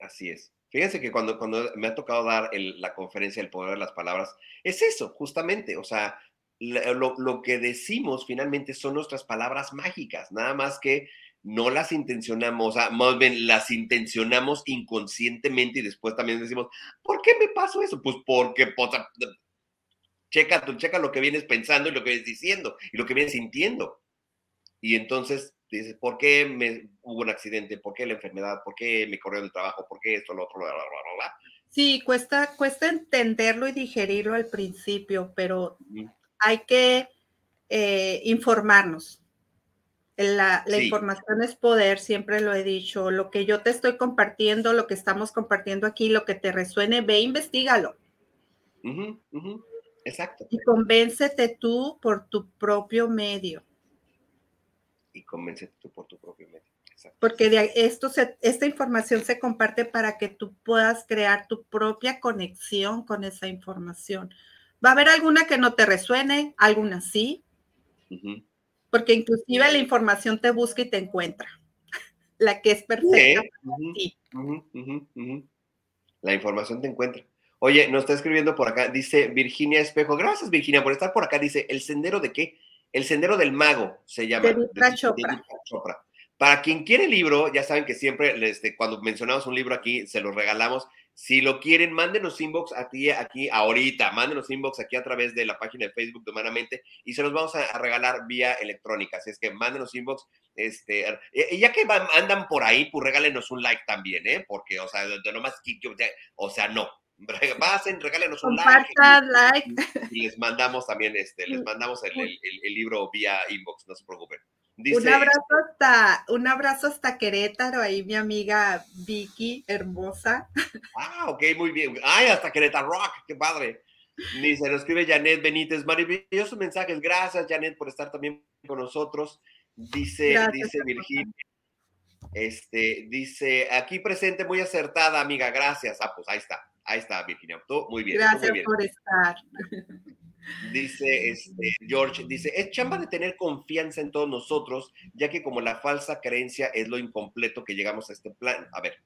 Así es. Fíjense que cuando, cuando me ha tocado dar la conferencia El Poder de las Palabras, es eso, justamente. O sea, lo, lo, que decimos finalmente son nuestras palabras mágicas, nada más que no las intencionamos, o sea, más bien las intencionamos inconscientemente y después también decimos, ¿por qué me pasó eso? Pues porque pues, Checa, checa lo que vienes pensando y lo que vienes diciendo y lo que vienes sintiendo. Y entonces dices, ¿por qué me, hubo un accidente? ¿Por qué la enfermedad? ¿Por qué me corrió del trabajo? ¿Por qué esto, lo otro, bla, bla, bla, bla? Sí, cuesta, cuesta entenderlo y digerirlo al principio, pero hay que eh, informarnos. La, la información es poder, siempre lo he dicho. Lo que yo te estoy compartiendo, lo que estamos compartiendo aquí, lo que te resuene, ve, investigalo. Exacto. Y convéncete tú por tu propio medio. Y convéncete tú por tu propio medio. Porque de esto esta información se comparte para que tú puedas crear tu propia conexión con esa información. Va a haber alguna que no te resuene, alguna sí, porque inclusive la información te busca y te encuentra, <laughs> la que es perfecta. La información te encuentra. Oye, nos está escribiendo por acá, dice Virginia Espejo. Gracias, Virginia, por estar por acá. Dice, ¿el sendero de qué? El sendero del mago se llama. De Chopra. Para quien quiere el libro, ya saben que siempre este, cuando mencionamos un libro aquí, se los regalamos. Si lo quieren, mándenos inbox aquí, aquí ahorita, mándenos inbox aquí a través de la página de Facebook de Humanamente y se los vamos a, regalar vía electrónica. Así es que mándenos inbox. Este, y ya que andan por ahí, pues regálenos un like también, ¿eh? Porque, o sea, de, nomás, o sea, no, <laughs> pasen, regálenos un like, Y, les mandamos también, este, les <laughs> mandamos el, libro vía inbox, no se preocupen. Un abrazo hasta, un abrazo hasta Querétaro, ahí mi amiga Vicky, hermosa. Ah, ok, muy bien. Ay, hasta Querétaro Rock, qué padre. Dice, nos escribe Janet Benítez, maravillosos mensajes, gracias Janet por estar también con nosotros. Dice, dice Virginia, este, dice, aquí presente, muy acertada, amiga, gracias. Ah, pues ahí está, ahí está, Virginia. muy bien. Gracias por estar. Dice este, George, dice, es chamba de tener confianza en todos nosotros, ya que como la falsa creencia es lo incompleto que llegamos a este plan. A ver,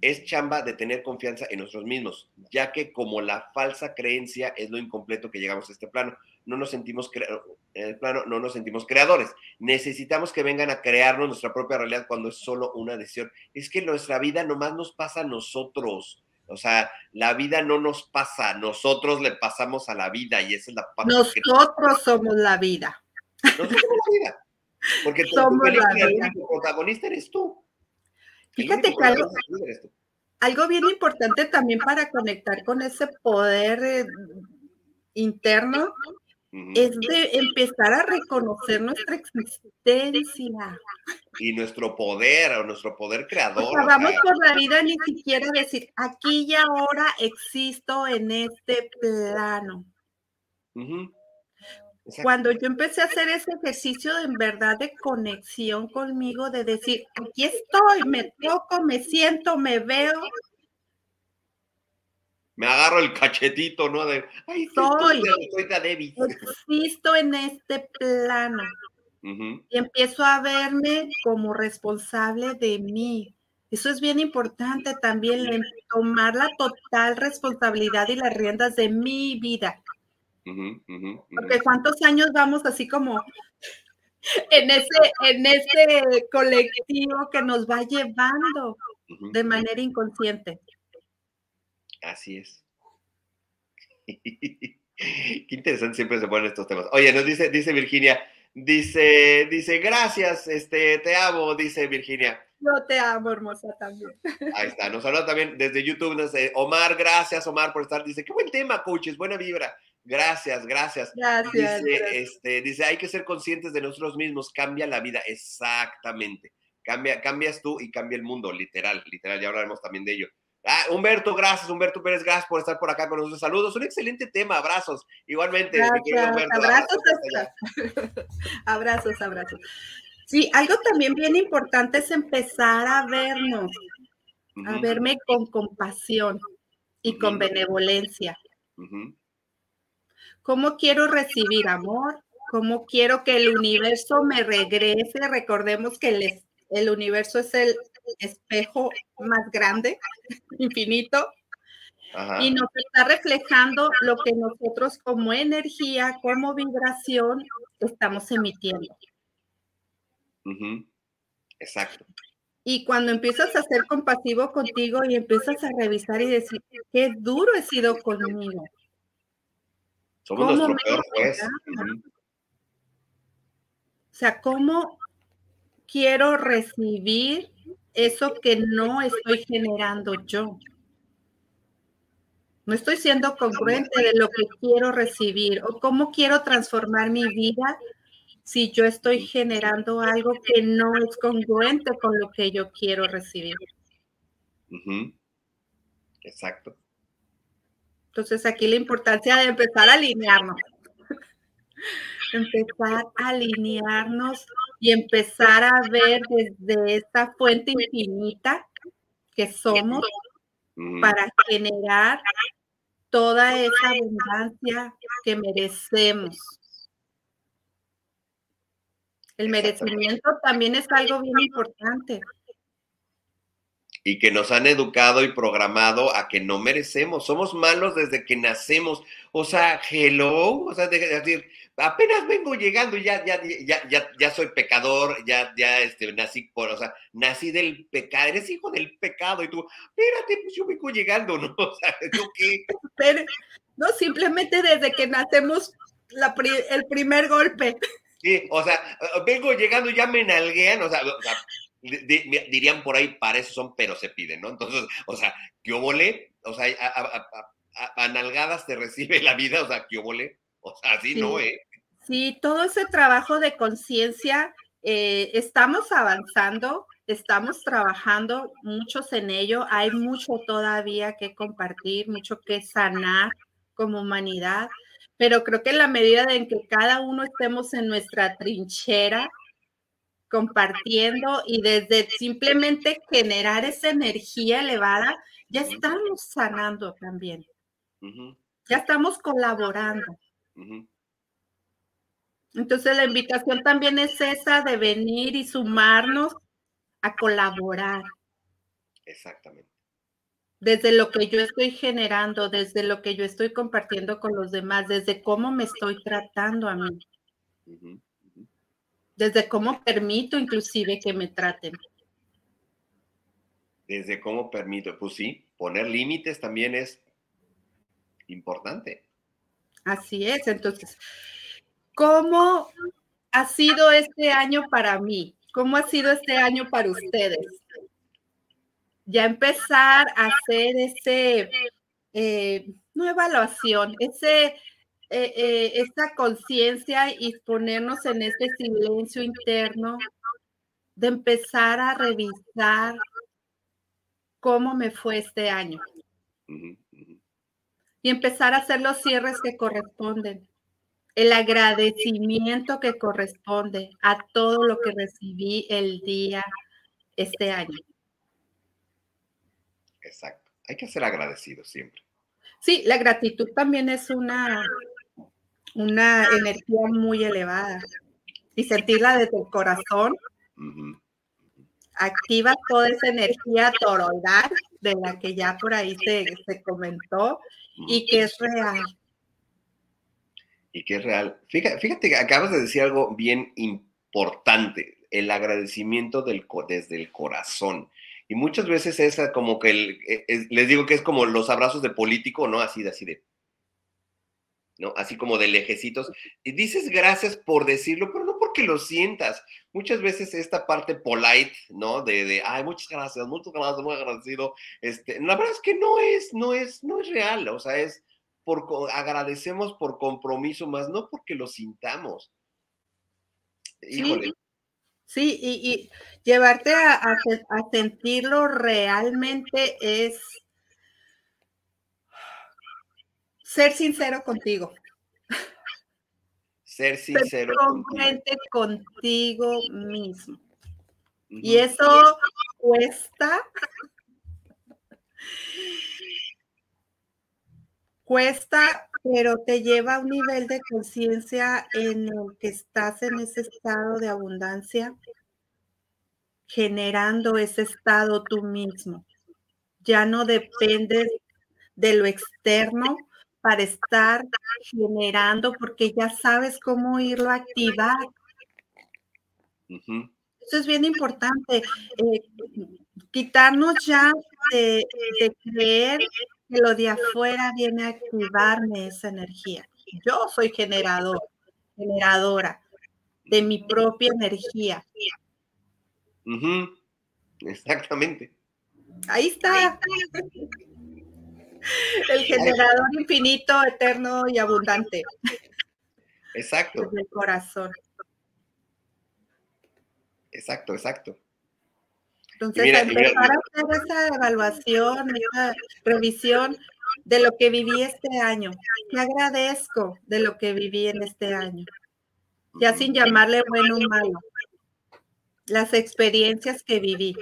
es chamba de tener confianza en nosotros mismos, ya que como la falsa creencia es lo incompleto que llegamos a este plano, no nos sentimos en el plano no nos sentimos creadores. Necesitamos que vengan a crearnos nuestra propia realidad cuando es solo una decisión. Es que nuestra vida nomás nos pasa a nosotros. O sea, la vida no nos pasa, nosotros le pasamos a la vida y esa es la parte. Nosotros somos la vida. Nosotros somos la vida. Porque somos el protagonista eres tú. Fíjate que algo, bien importante también para conectar con ese poder eh, interno es de empezar a reconocer nuestra existencia. Y nuestro poder, o nuestro poder creador. O vamos por la vida ni siquiera decir, aquí y ahora existo en este plano. Cuando yo empecé a hacer ese ejercicio de en verdad de conexión conmigo, de decir, aquí estoy, me toco, me siento, me veo. Me agarro el cachetito, ¿no? De, Ay, soy, existo en este plano. Y empiezo a verme como responsable de mí. Eso es bien importante también, tomar la total responsabilidad y las riendas de mi vida. Porque cuántos años vamos así como en ese, en ese colectivo que nos va llevando de manera inconsciente. Así es. <laughs> Qué interesante siempre se ponen estos temas. Oye, nos dice, dice Virginia, dice, dice, gracias, este, te amo, dice Virginia. Yo te amo, hermosa, también. <laughs> Ahí está, nos habla también desde YouTube, Omar, gracias, Omar, por estar. Dice, qué buen tema, coaches, buena vibra. Gracias, gracias. Gracias. Dice, Este, dice, hay que ser conscientes de nosotros mismos, cambia la vida, exactamente. Cambia, cambias tú y cambia el mundo, literal, literal, ya hablaremos también de ello. Ah, Humberto, gracias, Humberto Pérez, gracias por estar por acá con nosotros. Saludos, un excelente tema, abrazos. Igualmente, abrazos, <laughs> abrazos, abrazos. Sí, algo también bien importante es empezar a vernos, a verme con compasión y con benevolencia. ¿Cómo quiero recibir amor? ¿Cómo quiero que el universo me regrese? Recordemos que el, universo es el espejo más grande, infinito, y nos está reflejando lo que nosotros como energía, como vibración, estamos emitiendo. Exacto. Y cuando empiezas a ser compasivo contigo y empiezas a revisar y decir, qué duro he sido conmigo, somos nuestro peor juez. O sea, ¿cómo quiero recibir eso que no estoy generando yo? No estoy siendo congruente de lo que quiero recibir o cómo quiero transformar mi vida si yo estoy generando algo que no es congruente con lo que yo quiero recibir. Exacto. Entonces aquí la importancia de empezar a alinearnos. <laughs> empezar a alinearnos y empezar a ver desde esta fuente infinita que somos para generar toda esa abundancia que merecemos. El merecimiento también es algo bien importante y que nos han educado y programado a que no merecemos. Somos malos desde que nacemos. O sea, hello, o sea, de, decir, apenas vengo llegando y ya, ya, ya, ya, ya soy pecador, ya, ya este, nací por, o sea, nací del pecado, eres hijo del pecado y tú, espérate, pues yo vengo llegando, ¿no? <laughs> O sea, ¿yo qué? Pero, no, simplemente desde que nacemos la, el primer golpe. Sí, o sea, vengo llegando y ya me nalguean, o sea, o sea dirían por ahí, para eso son, pero se piden, ¿no? Entonces, o sea, ¿qué volé? O sea, a, nalgadas te recibe la vida, o sea, ¿qué volé? O sea, así no, ¿eh? Sí, todo ese trabajo de conciencia, eh, estamos avanzando, estamos trabajando muchos en ello, hay mucho todavía que compartir, mucho que sanar, como humanidad, pero creo que en la medida en que cada uno estemos en nuestra trinchera, compartiendo y desde simplemente generar esa energía elevada, ya estamos sanando también. Ya estamos colaborando. Entonces la invitación también es esa de venir y sumarnos a colaborar. Exactamente. Desde lo que yo estoy generando, desde lo que yo estoy compartiendo con los demás, desde cómo me estoy tratando a mí. Desde cómo permito inclusive que me traten. Desde cómo permito, pues sí, poner límites también es importante. Así es, entonces, ¿cómo ha sido este año para mí? ¿Cómo ha sido este año para ustedes? Ya empezar a hacer ese, eh, evaluación, ese eh, eh, esta conciencia y ponernos en este silencio interno de empezar a revisar cómo me fue este año. Y empezar a hacer los cierres que corresponden. El agradecimiento que corresponde a todo lo que recibí el día, este año. Exacto. Hay que ser agradecidos siempre. Sí, la gratitud también es una, una energía muy elevada y sentirla desde el corazón activa toda esa energía toroidal de la que ya por ahí se, se comentó y que es real. Y que es real. Fíjate, fíjate que acabas de decir algo bien importante, el agradecimiento del, desde el corazón. Y muchas veces es como que, el, e, les digo que es como los abrazos de político, ¿no? Así de, así de, ¿no? Así como de lejecitos. Y dices gracias por decirlo, pero no porque lo sientas. Muchas veces esta parte polite, ¿no? De, de ay, muchas gracias, muchas gracias, muy agradecido. Este, la verdad es que no es, no es, no es real, o sea, es por, agradecemos por compromiso más, no porque lo sintamos. Híjole. Sí, y, llevarte a, a sentirlo realmente es ser sincero contigo. Ser sincero congruente contigo. mismo. Y eso cuesta. cuesta, pero te lleva a un nivel de conciencia en el que estás en ese estado de abundancia, generando ese estado tú mismo. Ya no dependes de lo externo, para estar generando, porque ya sabes cómo irlo a activar. Eso es bien importante. Eh, quitarnos ya de, creer que lo de afuera viene a activarme esa energía. Yo soy generador, generadora de mi propia energía. Exactamente. Ahí está. <laughs> El generador infinito, eterno y abundante. Exacto. Desde el corazón. Exacto, exacto. Entonces, empezar a hacer esa evaluación, esa revisión de lo que viví este año. ¿Qué agradezco de lo que viví en este año? Ya sin llamarle bueno o malo. Las experiencias que viví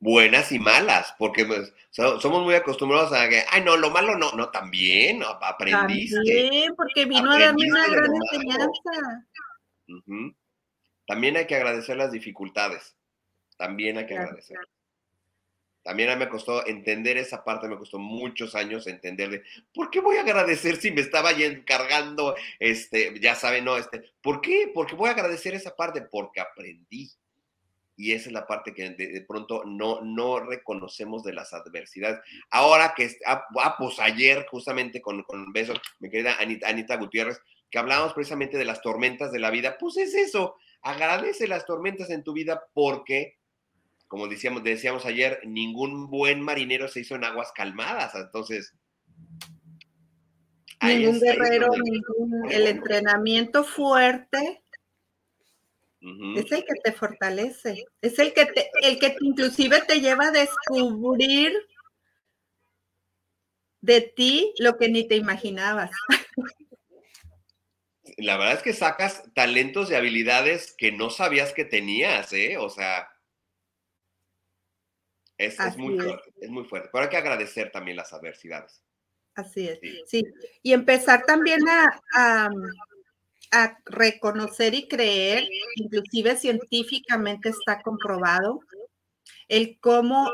buenas y malas, porque pues, somos muy acostumbrados a que, ay, no, lo malo no, no, también, aprendiste. También, porque vino a darme una gran enseñanza. También hay que agradecer las dificultades, también hay que agradecer. También a mí me costó entender esa parte, me costó muchos años entenderle, ¿por qué voy a agradecer si me estaba cargando, este, ya saben, no, este, ¿por qué? Porque voy a agradecer esa parte, porque aprendí y esa es la parte que de, pronto no, no reconocemos de las adversidades. Ahora que, ah, ah, pues ayer justamente con, con beso, mi querida Anita, Anita Gutiérrez, que hablábamos precisamente de las tormentas de la vida, pues es eso, agradece las tormentas en tu vida porque, como decíamos, decíamos ayer, ningún buen marinero se hizo en aguas calmadas, entonces... Ningún guerrero, ningún, el entrenamiento fuerte es el que te fortalece, es el que te, el que inclusive te lleva a descubrir de ti lo que ni te imaginabas. La verdad es que sacas talentos y habilidades que no sabías que tenías, ¿eh? O sea, es, muy fuerte, es muy fuerte. Pero hay que agradecer también las adversidades. Así es, sí. Y empezar también a, a reconocer y creer, inclusive científicamente está comprobado, el cómo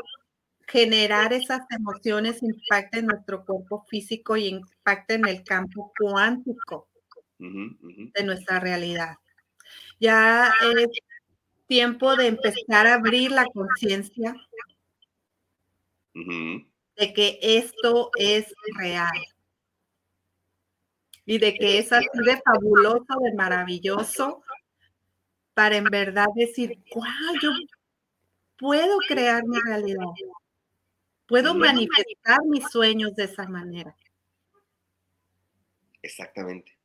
generar esas emociones impacta en nuestro cuerpo físico y impacta en el campo cuántico de nuestra realidad. Ya es tiempo de empezar a abrir la conciencia de que esto es real y de que es así de fabuloso, de maravilloso, para en verdad decir, wow, yo puedo crear mi realidad, puedo manifestar mis sueños de esa manera. Exactamente.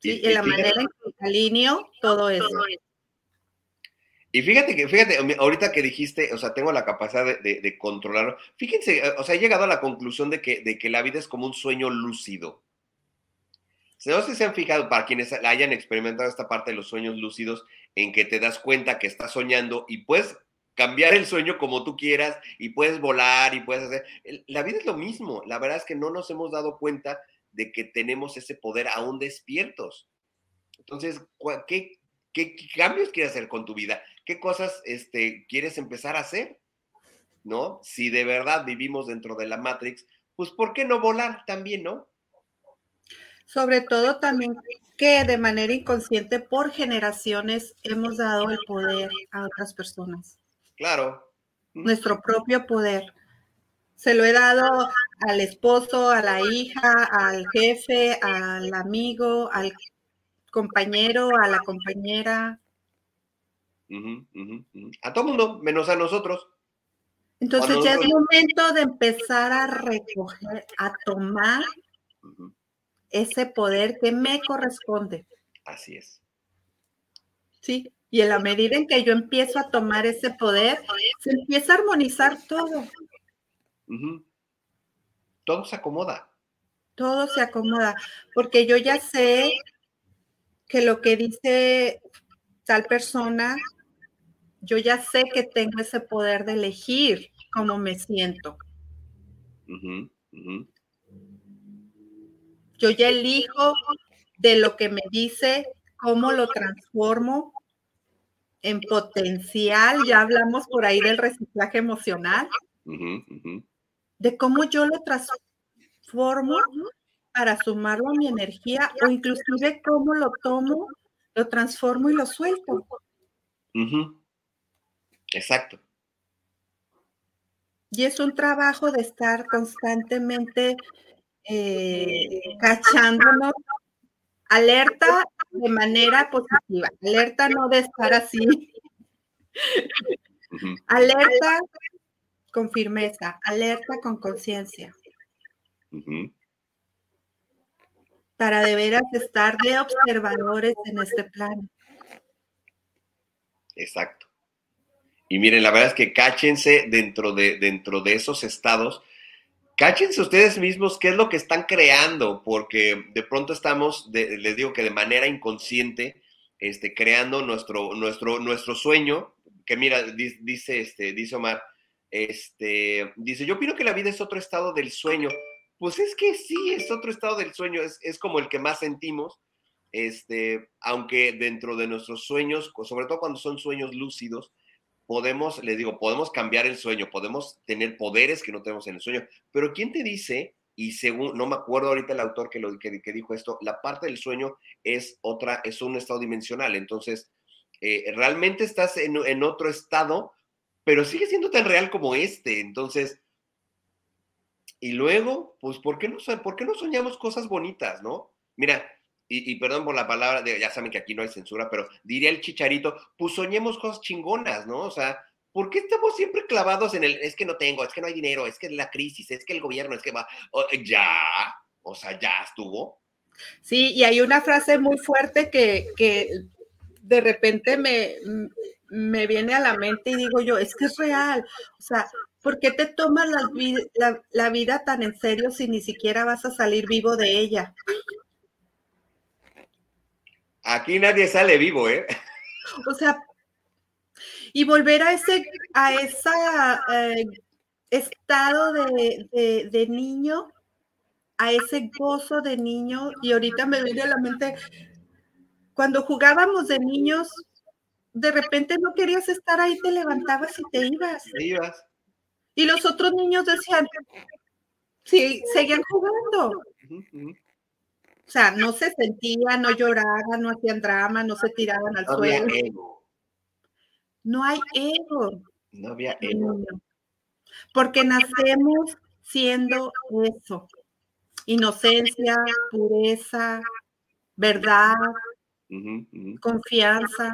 Sí, y, la manera en que alineo todo eso. Y fíjate que, fíjate, ahorita que dijiste, o sea, tengo la capacidad de, controlarlo. Fíjense, o sea, he llegado a la conclusión de que, de que la vida es como un sueño lúcido. No sé si se han fijado, para quienes hayan experimentado esta parte de los sueños lúcidos, en que te das cuenta que estás soñando y puedes cambiar el sueño como tú quieras y puedes volar y puedes hacer. La vida es lo mismo. La verdad es que no nos hemos dado cuenta de que tenemos ese poder aún despiertos. Entonces, ¿qué, qué cambios quieres hacer con tu vida? Qué cosas este, quieres empezar a hacer, ¿no? Si de verdad vivimos dentro de la Matrix, pues ¿por qué no volar también, no? Sobre todo también que de manera inconsciente por generaciones hemos dado el poder a otras personas. Claro. Nuestro propio poder. Se lo he dado al esposo, a la hija, al jefe, al amigo, al compañero, a la compañera, a todo mundo, menos a nosotros. Entonces ya es momento de empezar a recoger, a tomar ese poder que me corresponde. Así es. Sí, y en la medida en que yo empiezo a tomar ese poder, se empieza a armonizar todo. Todo se acomoda. Todo se acomoda, porque yo ya sé que lo que dice tal persona yo ya sé que tengo ese poder de elegir cómo me siento. Yo ya elijo de lo que me dice, cómo lo transformo en potencial. Ya hablamos por ahí del reciclaje emocional, de cómo yo lo transformo para sumarlo a mi energía o inclusive cómo lo tomo, lo transformo y lo suelto. Exacto. Y es un trabajo de estar constantemente eh, cachándonos, alerta de manera positiva, alerta no de estar así, alerta con firmeza, alerta con conciencia. Para de veras estar de observadores en este plano. Exacto. Y miren, la verdad es que cáchense dentro de, dentro de esos estados, cáchense ustedes mismos qué es lo que están creando, porque de pronto estamos, les digo que de manera inconsciente, este, creando nuestro, nuestro, nuestro sueño, que mira, dice, este, dice Omar, este, dice, yo opino que la vida es otro estado del sueño. Pues es que sí, es otro estado del sueño, es, es como el que más sentimos, este, aunque dentro de nuestros sueños, sobre todo cuando son sueños lúcidos, podemos, les digo, podemos cambiar el sueño, podemos tener poderes que no tenemos en el sueño, pero ¿quién te dice? Y según, no me acuerdo ahorita el autor que, lo, que, dijo esto, la parte del sueño es otra, es un estado dimensional. Entonces, eh, realmente estás en, otro estado, pero sigue siendo tan real como este. Entonces, y luego, pues, ¿por qué no, por qué no soñamos cosas bonitas, no? Mira, y, perdón por la palabra, ya saben que aquí no hay censura, pero diría el chicharito, pues soñemos cosas chingonas, ¿no? O sea, ¿por qué estamos siempre clavados en el, es que no tengo, es que no hay dinero, es que la crisis, es que el gobierno, es que va, ya, o sea, ya estuvo? Sí, y hay una frase muy fuerte que, que de repente me, me viene a la mente y digo yo, es que es real, o sea, ¿Por qué te tomas la, vida tan en serio si ni siquiera vas a salir vivo de ella? Aquí nadie sale vivo, ¿eh? O sea, y volver a ese, a esa eh, estado de, de, niño, a ese gozo de niño, y ahorita me viene a la mente, cuando jugábamos de niños, de repente no querías estar ahí, te levantabas y te ibas. Te ibas. Y los otros niños decían, sí, seguían jugando. O sea, no se sentían, no lloraban, no hacían drama, no se tiraban al suelo. No hay ego. No había ego. Porque nacemos siendo eso. Inocencia, pureza, verdad, confianza.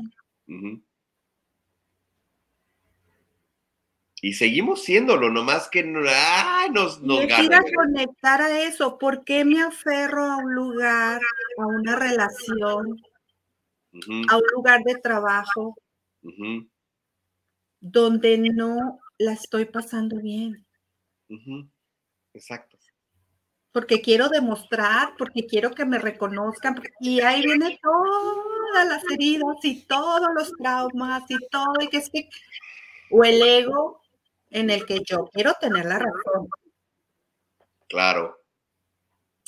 Y seguimos siéndolo, nomás que ¡ah! nos, nos gana. conectar a eso. ¿Por qué me aferro a un lugar, a una relación, a un lugar de trabajo, donde no la estoy pasando bien? Exacto. Porque quiero demostrar, porque quiero que me reconozcan. Y ahí viene todas las heridas y todos los traumas y todo. Y que es que, o el ego en el que yo quiero tener la razón. Claro.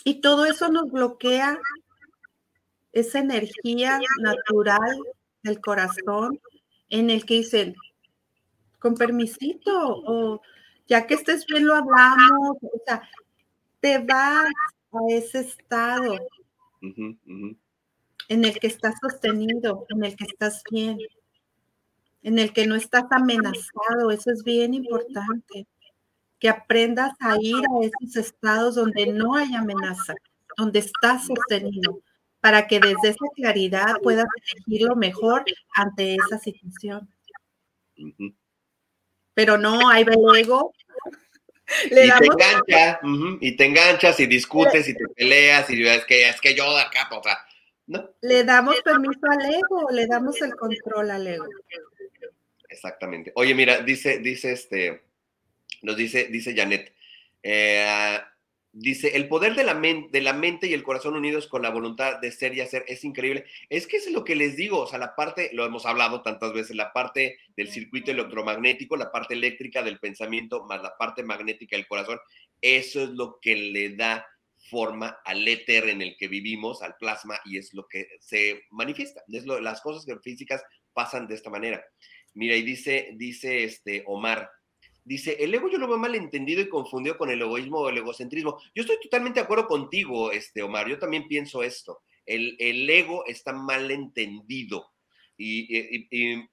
Y todo eso nos bloquea esa energía natural del corazón en el que dicen, con permisito, o ya que estés bien lo hablamos, o sea, te vas a ese estado en el que estás sostenido, en el que estás bien en el que no estás amenazado. Eso es bien importante. Que aprendas a ir a esos estados donde no hay amenaza, donde estás sostenido, para que desde esa claridad puedas elegir lo mejor ante esa situación. Pero no, hay ego. y, te engancha, y te enganchas y discutes y te peleas y es que, es que yo de acá, o sea, ¿no? Le damos permiso al ego, le damos el control al ego. Exactamente. Oye, mira, dice, dice este, nos dice, dice Janet, eh, dice, el poder de la, de la mente y el corazón unidos con la voluntad de ser y hacer es increíble. Es que es lo que les digo, o sea, la parte, lo hemos hablado tantas veces, la parte del circuito electromagnético, la parte eléctrica del pensamiento, más la parte magnética del corazón, eso es lo que le da forma al éter en el que vivimos, al plasma, y es lo que se manifiesta. Es lo, las cosas físicas pasan de esta manera. Mira, y dice, dice este Omar, dice, el ego yo lo veo mal entendido y confundido con el egoísmo o el egocentrismo. Yo estoy totalmente de acuerdo contigo, este Omar, yo también pienso esto. El, ego está mal entendido. Y,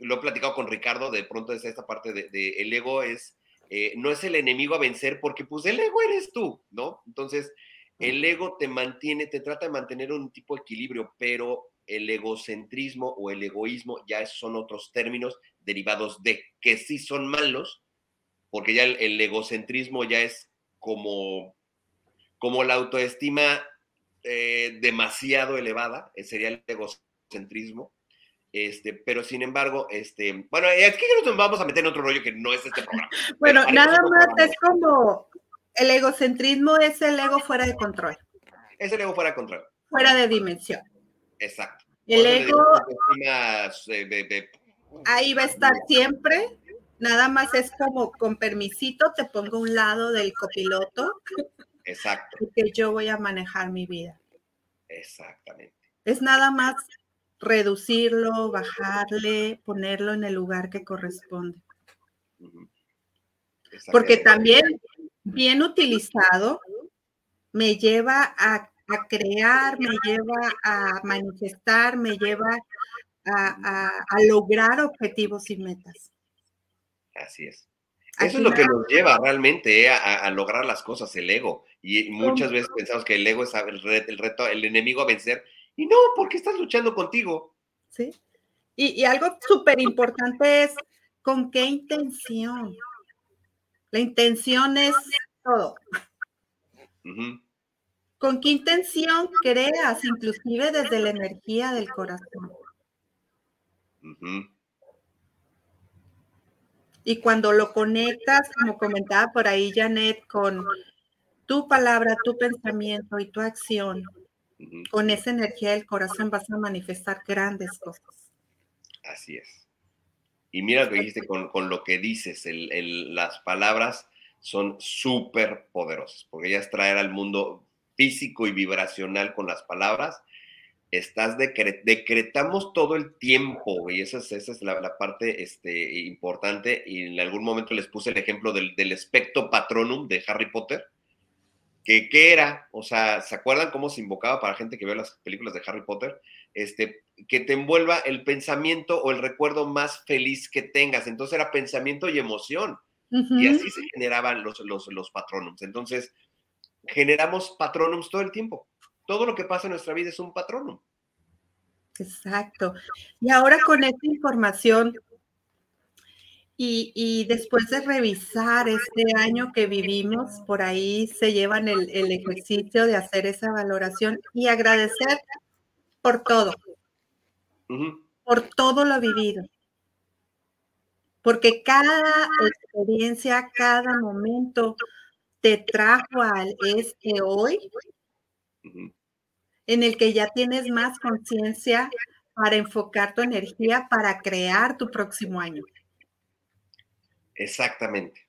lo he platicado con Ricardo, de pronto desde esta parte de, el ego es, eh, no es el enemigo a vencer porque pues el ego eres tú, ¿no? Entonces, el ego te mantiene, te trata de mantener un tipo de equilibrio, pero el egocentrismo o el egoísmo ya son otros términos derivados de que sí son malos, porque ya el, egocentrismo ya es como, como la autoestima eh, demasiado elevada, eh, sería el egocentrismo. Este, pero sin embargo, este, bueno, es que nos vamos a meter en otro rollo que no es este programa. <laughs> Bueno, nada más es como el egocentrismo es el ego fuera de control. Es el ego fuera de control. Fuera de dimensión. Exacto. El ego ahí va a estar siempre. Nada más es como con permisito te pongo a un lado del copiloto. Exacto. Porque yo voy a manejar mi vida. Exactamente. Es nada más reducirlo, bajarle, ponerlo en el lugar que corresponde. Porque también bien utilizado me lleva a a crear, me lleva a manifestar, me lleva a, lograr objetivos y metas. Así es. Eso es lo que nos lleva realmente eh, a, lograr las cosas, el ego. Y muchas veces pensamos que el ego es el, reto, el enemigo a vencer. Y no, porque estás luchando contigo. Sí. Y, algo súper importante es con qué intención. La intención es todo. ¿Con qué intención creas, inclusive desde la energía del corazón? Y cuando lo conectas, como comentaba por ahí Janet, con tu palabra, tu pensamiento y tu acción, con esa energía del corazón vas a manifestar grandes cosas. Así es. Y mira lo que dijiste con, lo que dices, las palabras son súper poderosas, porque ellas traer al mundo físico y vibracional con las palabras estás decretamos todo el tiempo, y esa es, esa es la, parte este, importante, y en algún momento les puse el ejemplo del, del espectro patronum de Harry Potter, que qué era, o sea, ¿se acuerdan cómo se invocaba para gente que ve las películas de Harry Potter? Este, que te envuelva el pensamiento o el recuerdo más feliz que tengas, entonces era pensamiento y emoción, y así se generaban los, los, los patronums, entonces generamos patronums todo el tiempo todo lo que pasa en nuestra vida es un patrono. Exacto. Y ahora con esta información y, después de revisar este año que vivimos, por ahí se llevan el, ejercicio de hacer esa valoración y agradecer por todo, por todo lo vivido. Porque cada experiencia, cada momento te trajo al este hoy en el que ya tienes más conciencia para enfocar tu energía para crear tu próximo año. Exactamente.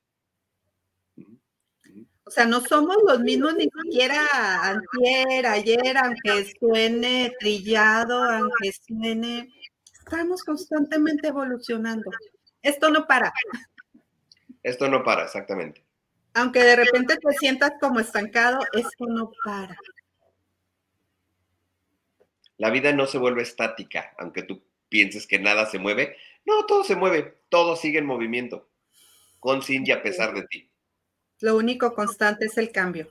O sea, no somos los mismos ni siquiera antier, ayer, aunque suene trillado, aunque suene, estamos constantemente evolucionando. Esto no para. Esto no para, exactamente. Aunque de repente te sientas como estancado, esto no para. La vida no se vuelve estática, aunque tú pienses que nada se mueve. No, todo se mueve, todo sigue en movimiento, con, sin y a pesar de ti. Lo único constante es el cambio.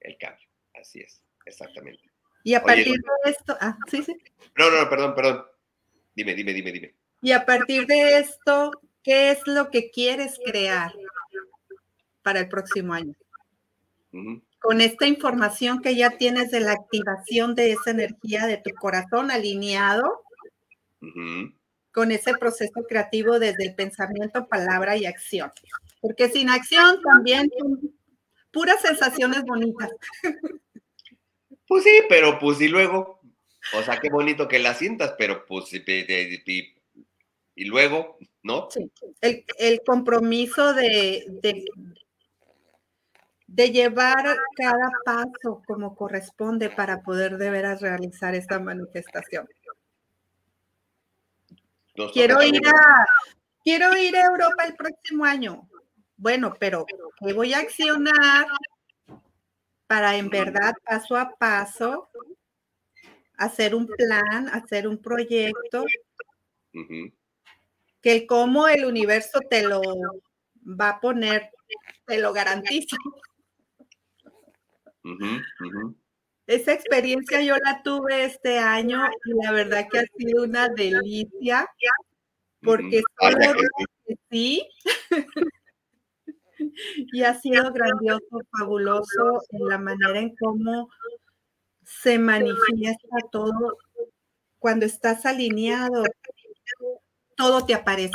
El cambio, así es, exactamente. Y a partir de esto, ah, sí, sí. No, no, perdón, perdón. Dime, dime, dime, dime. Y a partir de esto, ¿qué es lo que quieres crear para el próximo año? con esta información que ya tienes de la activación de esa energía de tu corazón alineado con ese proceso creativo desde el pensamiento, palabra y acción. Porque sin acción también puras sensaciones bonitas. Pues sí, pero pues y luego, o sea, qué bonito que la sientas, pero pues y, y luego, ¿no? Sí, el, compromiso de, de llevar cada paso como corresponde para poder de veras realizar esta manifestación. quiero ir a quiero ir a Europa el próximo año. Bueno, pero ¿qué voy a accionar para en verdad paso a paso hacer un plan, hacer un proyecto? Que el cómo el universo te lo va a poner, te lo garantizo. Esa experiencia yo la tuve este año y la verdad que ha sido una delicia porque sí. <laughs> Y ha sido grandioso, fabuloso en la manera en cómo se manifiesta todo. Cuando estás alineado, todo te aparece.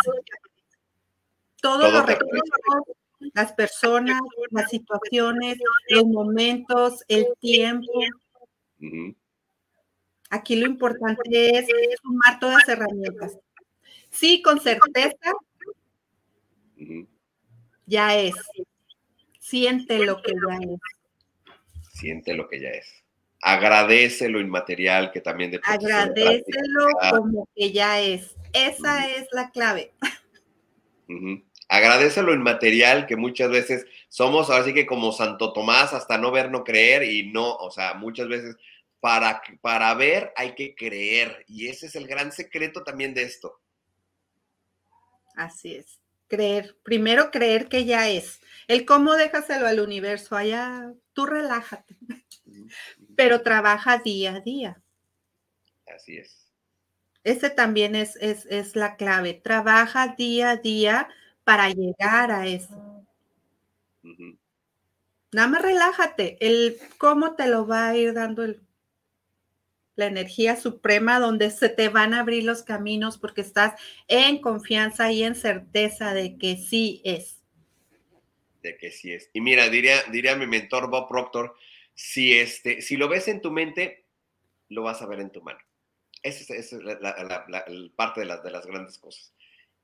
Todos los recursos, las personas, las situaciones, los momentos, el tiempo. Aquí lo importante es sumar todas las herramientas. Sí, con certeza, ya es. Siente lo que ya es. Siente lo que ya es. Agradece lo inmaterial que también de Agradecelo como que ya es. Esa es la clave. Agradece lo inmaterial que muchas veces somos, así que como Santo Tomás, hasta no ver, no creer y no, o sea, muchas veces para, para ver hay que creer y ese es el gran secreto también de esto. Así es, creer, primero creer que ya es. El cómo déjaselo al universo, allá tú relájate, pero trabaja día a día. Así es. Ese también es, es, es la clave, trabaja día a día para llegar a eso. Nada más relájate, el cómo te lo va a ir dando el, la energía suprema donde se te van a abrir los caminos porque estás en confianza y en certeza de que sí es. De que sí es. Y mira, diría, diría mi mentor Bob Proctor, si, este, si lo ves en tu mente, lo vas a ver en tu mano. Esa es, la, parte de, de las grandes cosas.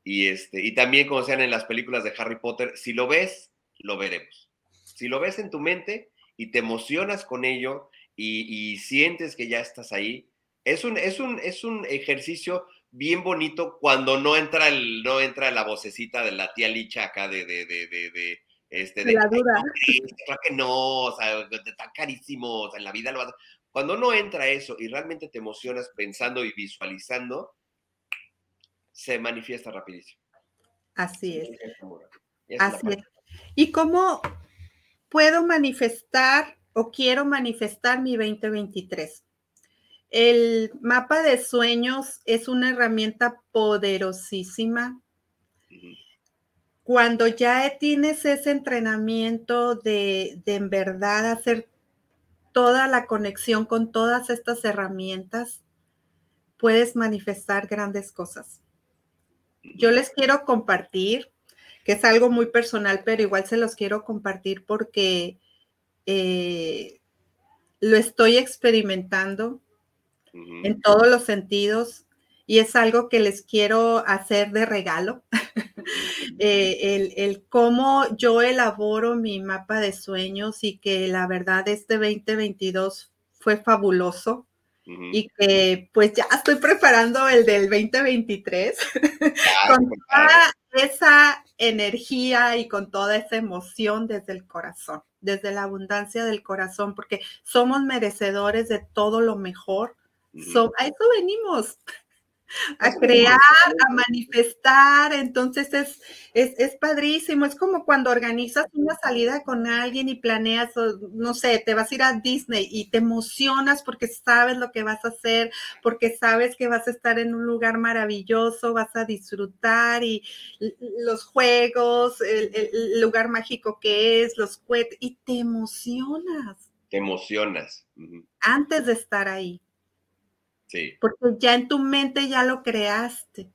Y, este, y también, como sean en las películas de Harry Potter, si lo ves, lo veremos. Si lo ves en tu mente y te emocionas con ello y, sientes que ya estás ahí, es un, es un, es un ejercicio bien bonito cuando no entra, el, no entra la vocecita de la tía Licha acá de, de, de, de, este, de, la duda. creo que no, o sea, está carísimo, o sea, en la vida lo vas a... Cuando no entra eso y realmente te emocionas pensando y visualizando, se manifiesta rapidísimo. Así es. Así es. ¿Y cómo puedo manifestar o quiero manifestar mi 2023? El mapa de sueños es una herramienta poderosísima. Cuando ya tienes ese entrenamiento de, de en verdad hacer toda la conexión con todas estas herramientas, puedes manifestar grandes cosas yo les quiero compartir, que es algo muy personal, pero igual se los quiero compartir porque eh, lo estoy experimentando en todos los sentidos y es algo que les quiero hacer de regalo. <laughs> Eh, el, el, cómo yo elaboro mi mapa de sueños y que la verdad este 2022 fue fabuloso y que pues ya estoy preparando el del 2023 con toda esa energía y con toda esa emoción desde el corazón, desde la abundancia del corazón, porque somos merecedores de todo lo mejor. a eso venimos, a crear, a manifestar. Entonces es, es, padrísimo. Es como cuando organizas una salida con alguien y planeas, no sé, te vas a ir a Disney y te emocionas porque sabes lo que vas a hacer, porque sabes que vas a estar en un lugar maravilloso, vas a disfrutar y los juegos, el, lugar mágico que es, los cohetes, y te emocionas. Te emocionas. Antes de estar ahí. Porque ya en tu mente ya lo creaste.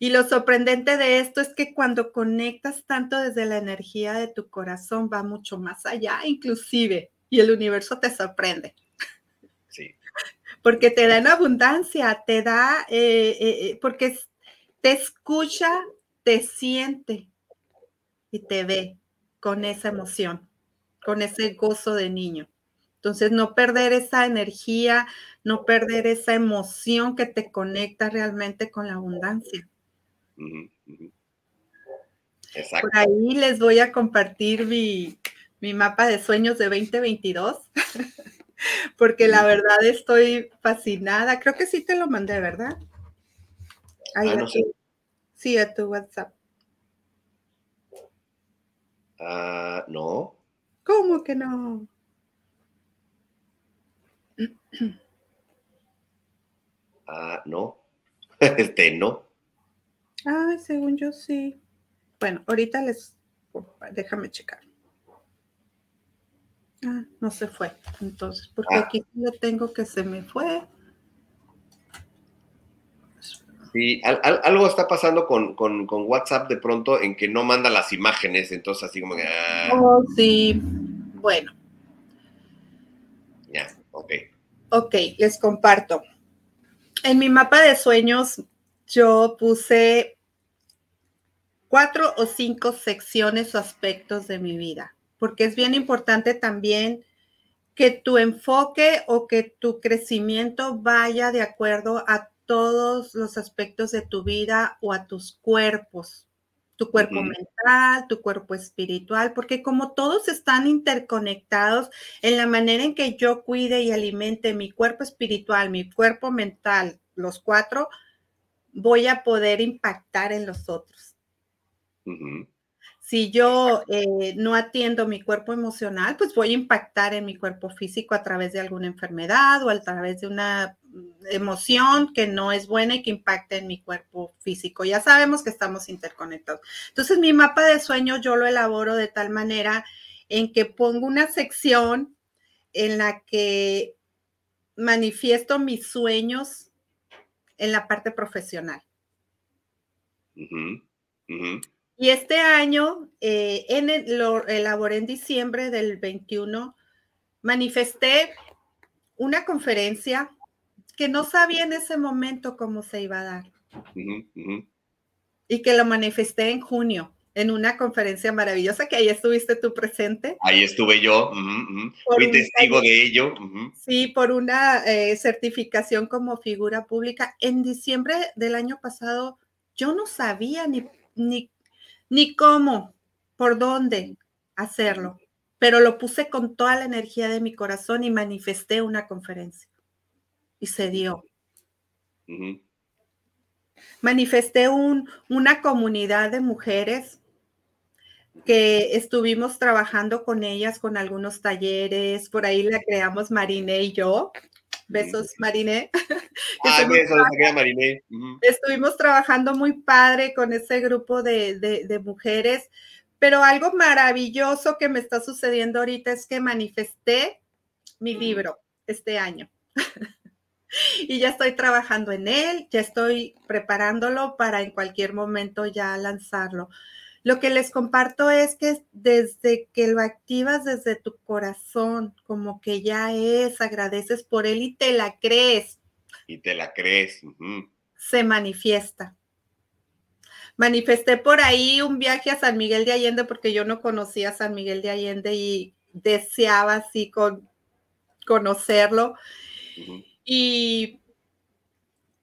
Y lo sorprendente de esto es que cuando conectas tanto desde la energía de tu corazón va mucho más allá, inclusive, y el universo te sorprende. Sí. Porque te da en abundancia, te da, eh, eh, eh, porque te escucha, te siente y te ve con esa emoción, con ese gozo de niño. Entonces, no perder esa energía, no perder esa emoción que te conecta realmente con la abundancia. Exacto. Por ahí les voy a compartir mi, mapa de sueños de 2022, <laughs> porque la verdad estoy fascinada. Creo que sí te lo mandé, ¿verdad? Ahí ah, Sí, a tu WhatsApp. Ah, no. ¿Cómo que no? <clears throat> Ah, no. <laughs> Este no. Ah, según yo sí. Bueno, ahorita les. Déjame checar. Ah, no se fue. Entonces, porque ah. aquí yo tengo que se me fue. Sí, algo está pasando con, WhatsApp de pronto en que no manda las imágenes, entonces así como que... Ah. Oh, sí, bueno. Ya, ok. Ok, les comparto. En mi mapa de sueños yo puse cuatro o cinco secciones o aspectos de mi vida, porque es bien importante también que tu enfoque o que tu crecimiento vaya de acuerdo a todos los aspectos de tu vida o a tus cuerpos tu cuerpo mental, tu cuerpo espiritual, porque como todos están interconectados en la manera en que yo cuide y alimente mi cuerpo espiritual, mi cuerpo mental, los cuatro, voy a poder impactar en los otros. Si yo eh, no atiendo mi cuerpo emocional, pues voy a impactar en mi cuerpo físico a través de alguna enfermedad o a través de una emoción que no es buena y que impacta en mi cuerpo físico. Ya sabemos que estamos interconectados. Entonces, mi mapa de sueño yo lo elaboro de tal manera en que pongo una sección en la que manifiesto mis sueños en la parte profesional. Y este año, eh, en lo elaboré en diciembre del 21, manifesté una conferencia que no sabía en ese momento cómo se iba a dar. Y que lo manifesté en junio en una conferencia maravillosa que ahí estuviste tú presente. Ahí estuve yo, fui testigo de ello. Sí, por una eh, certificación como figura pública. En diciembre del año pasado yo no sabía ni, ni, ni cómo, por dónde hacerlo, pero lo puse con toda la energía de mi corazón y manifesté una conferencia. Y se dio. Manifesté un, una comunidad de mujeres que estuvimos trabajando con ellas con algunos talleres, por ahí la creamos Mariné y yo. Besos, Mariné. <laughs> Ah, besos, Mariné. Estuvimos trabajando muy padre con ese grupo de, de mujeres, pero algo maravilloso que me está sucediendo ahorita es que manifesté mi libro este año. <laughs> <laughs> y ya estoy trabajando en él, ya estoy preparándolo para en cualquier momento ya lanzarlo. Lo que les comparto es que desde que lo activas desde tu corazón, como que ya es, agradeces por él y te la crees. Y te la crees. Se manifiesta. Manifesté por ahí un viaje a San Miguel de Allende porque yo no conocía a San Miguel de Allende y deseaba así con conocerlo. Y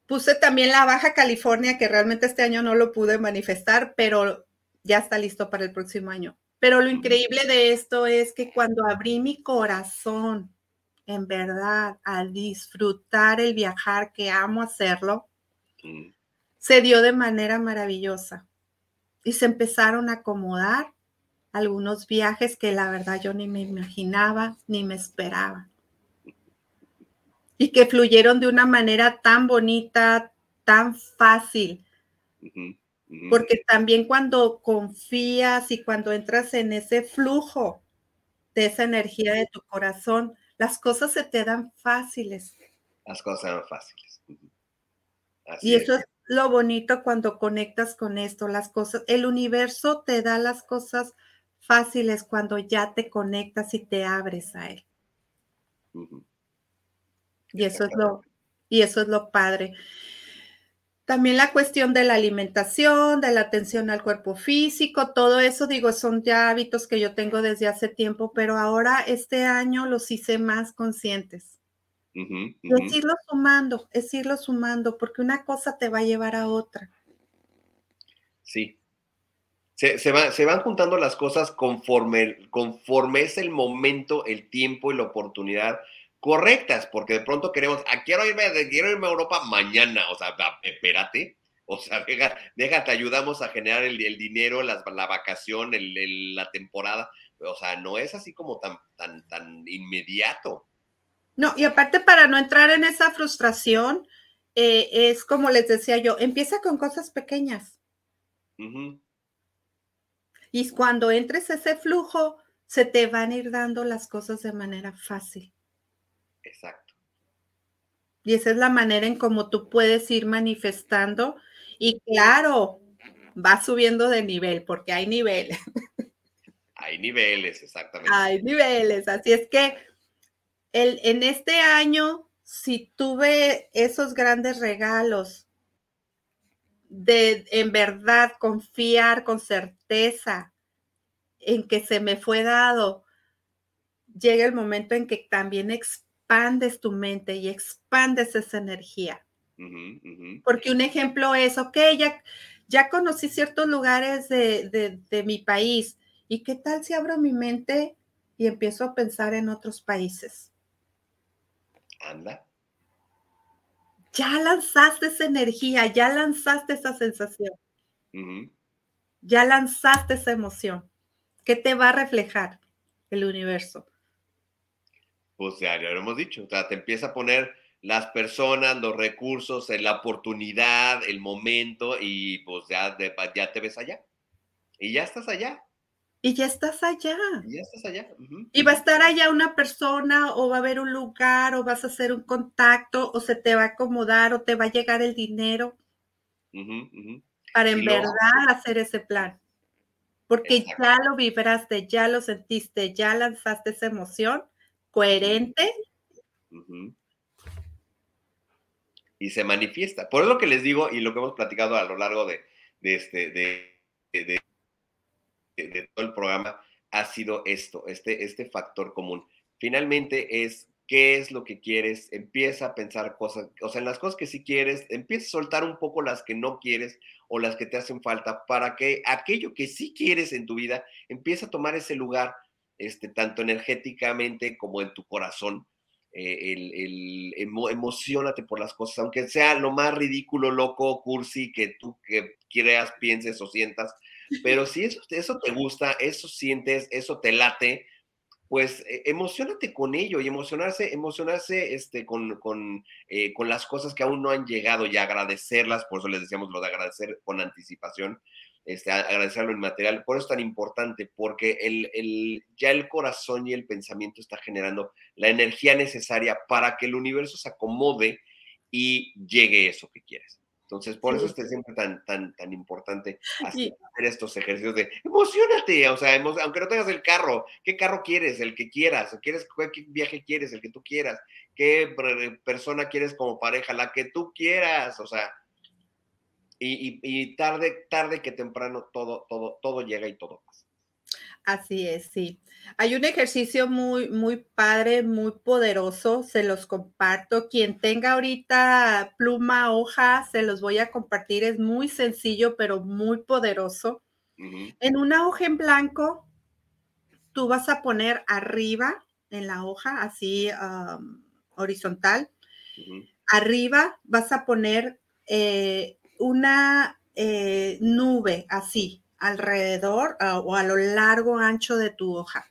puse también la Baja California, que realmente este año no lo pude manifestar, pero ya está listo para el próximo año. Pero lo increíble de esto es que cuando abrí mi corazón, en verdad, al disfrutar el viajar, que amo hacerlo, mm. se dio de manera maravillosa. Y se empezaron a acomodar algunos viajes que la verdad yo ni me imaginaba ni me esperaba. Y que fluyeron de una manera tan bonita, tan fácil. Porque también cuando confías y cuando entras en ese flujo de esa energía de tu corazón, las cosas se te dan fáciles. Las cosas se dan fáciles. y eso es. lo bonito cuando conectas con esto, las cosas, el universo te da las cosas fáciles cuando ya te conectas y te abres a él. Y eso es lo, y eso es lo padre. También la cuestión de la alimentación, de la atención al cuerpo físico, todo eso, digo, son ya hábitos que yo tengo desde hace tiempo, pero ahora este año los hice más conscientes. Es irlo sumando, es irlo sumando, porque una cosa te va a llevar a otra. Sí. Se, se, van juntando las cosas conforme, conforme es el momento, el tiempo y la oportunidad correctas, porque de pronto queremos, ah, quiero, irme, quiero irme a Europa mañana, o sea, espérate, o sea, deja, te ayudamos a generar el, dinero, la vacación, la temporada, o sea, no es así como tan, tan, tan inmediato. No, y aparte para no entrar en esa frustración, eh, es como les decía yo, empieza con cosas pequeñas. Y cuando entres ese flujo, se te van a ir dando las cosas de manera fácil. Exacto. Y esa es la manera en cómo tú puedes ir manifestando. Y claro, va subiendo de nivel, porque hay niveles. Hay niveles, exactamente. Hay niveles. Así es que el, en este año, si tuve esos grandes regalos de en verdad confiar con certeza en que se me fue dado, llega el momento en que también expandes tu mente y expandes esa energía. Porque un ejemplo es, ok, ya, ya conocí ciertos lugares de, de, mi país. ¿Y qué tal si abro mi mente y empiezo a pensar en otros países? Anda. Ya lanzaste esa energía, ya lanzaste esa sensación. Ya lanzaste esa emoción. ¿Qué te va a reflejar el universo? Pues ya, lo hemos dicho, o sea, te empieza a poner las personas, los recursos, la oportunidad, el momento y pues ya, ya te ves allá. Y ya estás allá. Y ya estás allá. Y ya estás allá. Y va a estar allá una persona o va a haber un lugar o vas a hacer un contacto o se te va a acomodar o te va a llegar el dinero para en verdad hacer ese plan. Porque ya lo vibraste, ya lo sentiste, ya lanzaste esa emoción coherente. Y se manifiesta. Por eso lo que les digo y lo que hemos platicado a lo largo de, este, de, todo el programa ha sido esto, este, este factor común. Finalmente es qué es lo que quieres, empieza a pensar cosas, o sea, en las cosas que sí quieres, empieza a soltar un poco las que no quieres o las que te hacen falta para que aquello que sí quieres en tu vida empiece a tomar ese lugar, este, tanto energéticamente como en tu corazón. Eh, el, emocionate por las cosas, aunque sea lo más ridículo, loco, cursi que tú que creas, pienses o sientas, <laughs> pero si eso, eso te gusta, eso sientes, eso te late, pues eh, emocionate con ello y emocionarse, emocionarse este, con, con, eh, con, las cosas que aún no han llegado y agradecerlas, por eso les decíamos lo de agradecer con anticipación, este, agradecerlo en material, por eso es tan importante, porque el, el, ya el corazón y el pensamiento está generando la energía necesaria para que el universo se acomode y llegue eso que quieres. Entonces, por eso es siempre tan, tan, tan importante hacer, estos ejercicios de emocionate, o sea, aunque no tengas el carro, ¿qué carro quieres? El que quieras, quieres, ¿qué viaje quieres? El que tú quieras, ¿qué persona quieres como pareja? La que tú quieras, o sea, y, y tarde, tarde que temprano todo, todo, todo llega y todo pasa. Así es, sí. Hay un ejercicio muy, muy padre, muy poderoso, se los comparto. Quien tenga ahorita pluma, hoja, se los voy a compartir. Es muy sencillo, pero muy poderoso. En una hoja en blanco, tú vas a poner arriba en la hoja, así horizontal. Arriba vas a poner eh, una eh, nube así, alrededor o a lo largo, ancho de tu hoja.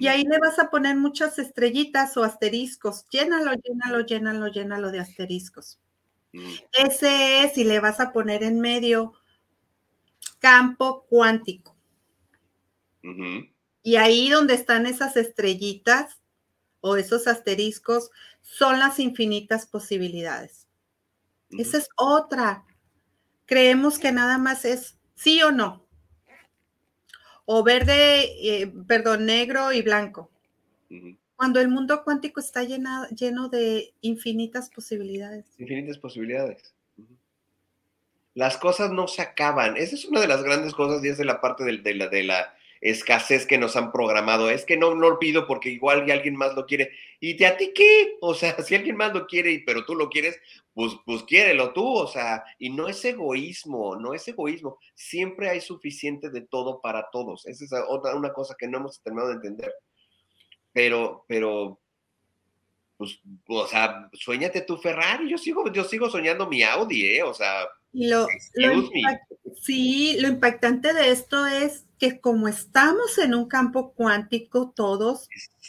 Y ahí le vas a poner muchas estrellitas o asteriscos. Llénalo, llénalo, llénalo, llénalo de asteriscos. Ese es, y le vas a poner en medio campo cuántico. Y ahí donde están esas estrellitas o esos asteriscos son las infinitas posibilidades. Esa es otra. Creemos que nada más es sí o no o verde, eh, perdón, negro y blanco. Cuando el mundo cuántico está lleno de infinitas posibilidades. Infinitas posibilidades. Las cosas no se acaban. Esa es una de las grandes cosas y es de la parte de, la, de la escasez que nos han programado. Es que no, no lo pido porque igual alguien más lo quiere. ¿Y de a ti qué? O sea, <laughs> si alguien más lo quiere, pero tú lo quieres, pues, pues quiérelo tú. O sea, y no es egoísmo, no es egoísmo. Siempre hay suficiente de todo para todos. Esa es otra una cosa que no hemos terminado de entender. Pero, pero, pues, o sea, sueñate tu Ferrari. Yo sigo, yo sigo soñando mi Audi, ¿eh? O sea, lo, sí, lo impactante de esto es que como estamos en un campo cuántico todos,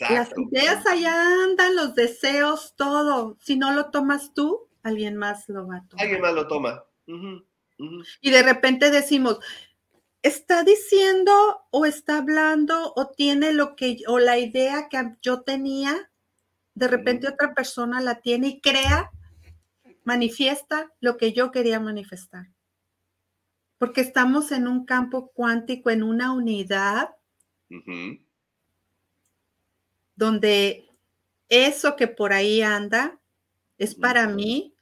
las ideas allá andan, los deseos, todo. Si no lo tomas tú, alguien más lo va a tomar. Alguien más lo toma. Y de repente decimos, está diciendo o está hablando o tiene lo que, o la idea que yo tenía, de repente otra persona la tiene y crea, manifiesta lo que yo quería manifestar porque estamos en un campo cuántico, en una unidad, donde eso que por ahí anda es para mí,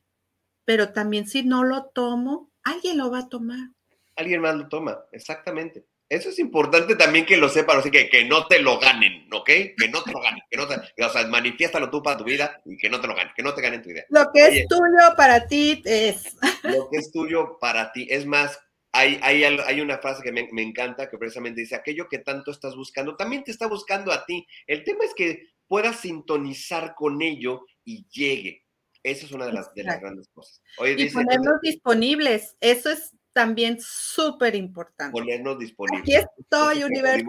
pero también si no lo tomo, alguien lo va a tomar. Alguien más lo toma, exactamente. Eso es importante también que lo sepan, así que, que no te lo ganen, ¿ok? Que no te lo ganen, que no te, o sea, manifiéstalo tú para tu vida y que no te lo ganen, que no te ganen tu idea. Lo que es tuyo para ti es. Lo que es tuyo para ti. Es más, hay, hay, una frase que me, encanta que precisamente dice, aquello que tanto estás buscando, también te está buscando a ti. El tema es que puedas sintonizar con ello y llegue. Esa es una de las, grandes cosas. y ponernos disponibles, eso es también súper importante. Ponernos disponibles. Aquí estoy, <laughs> universo.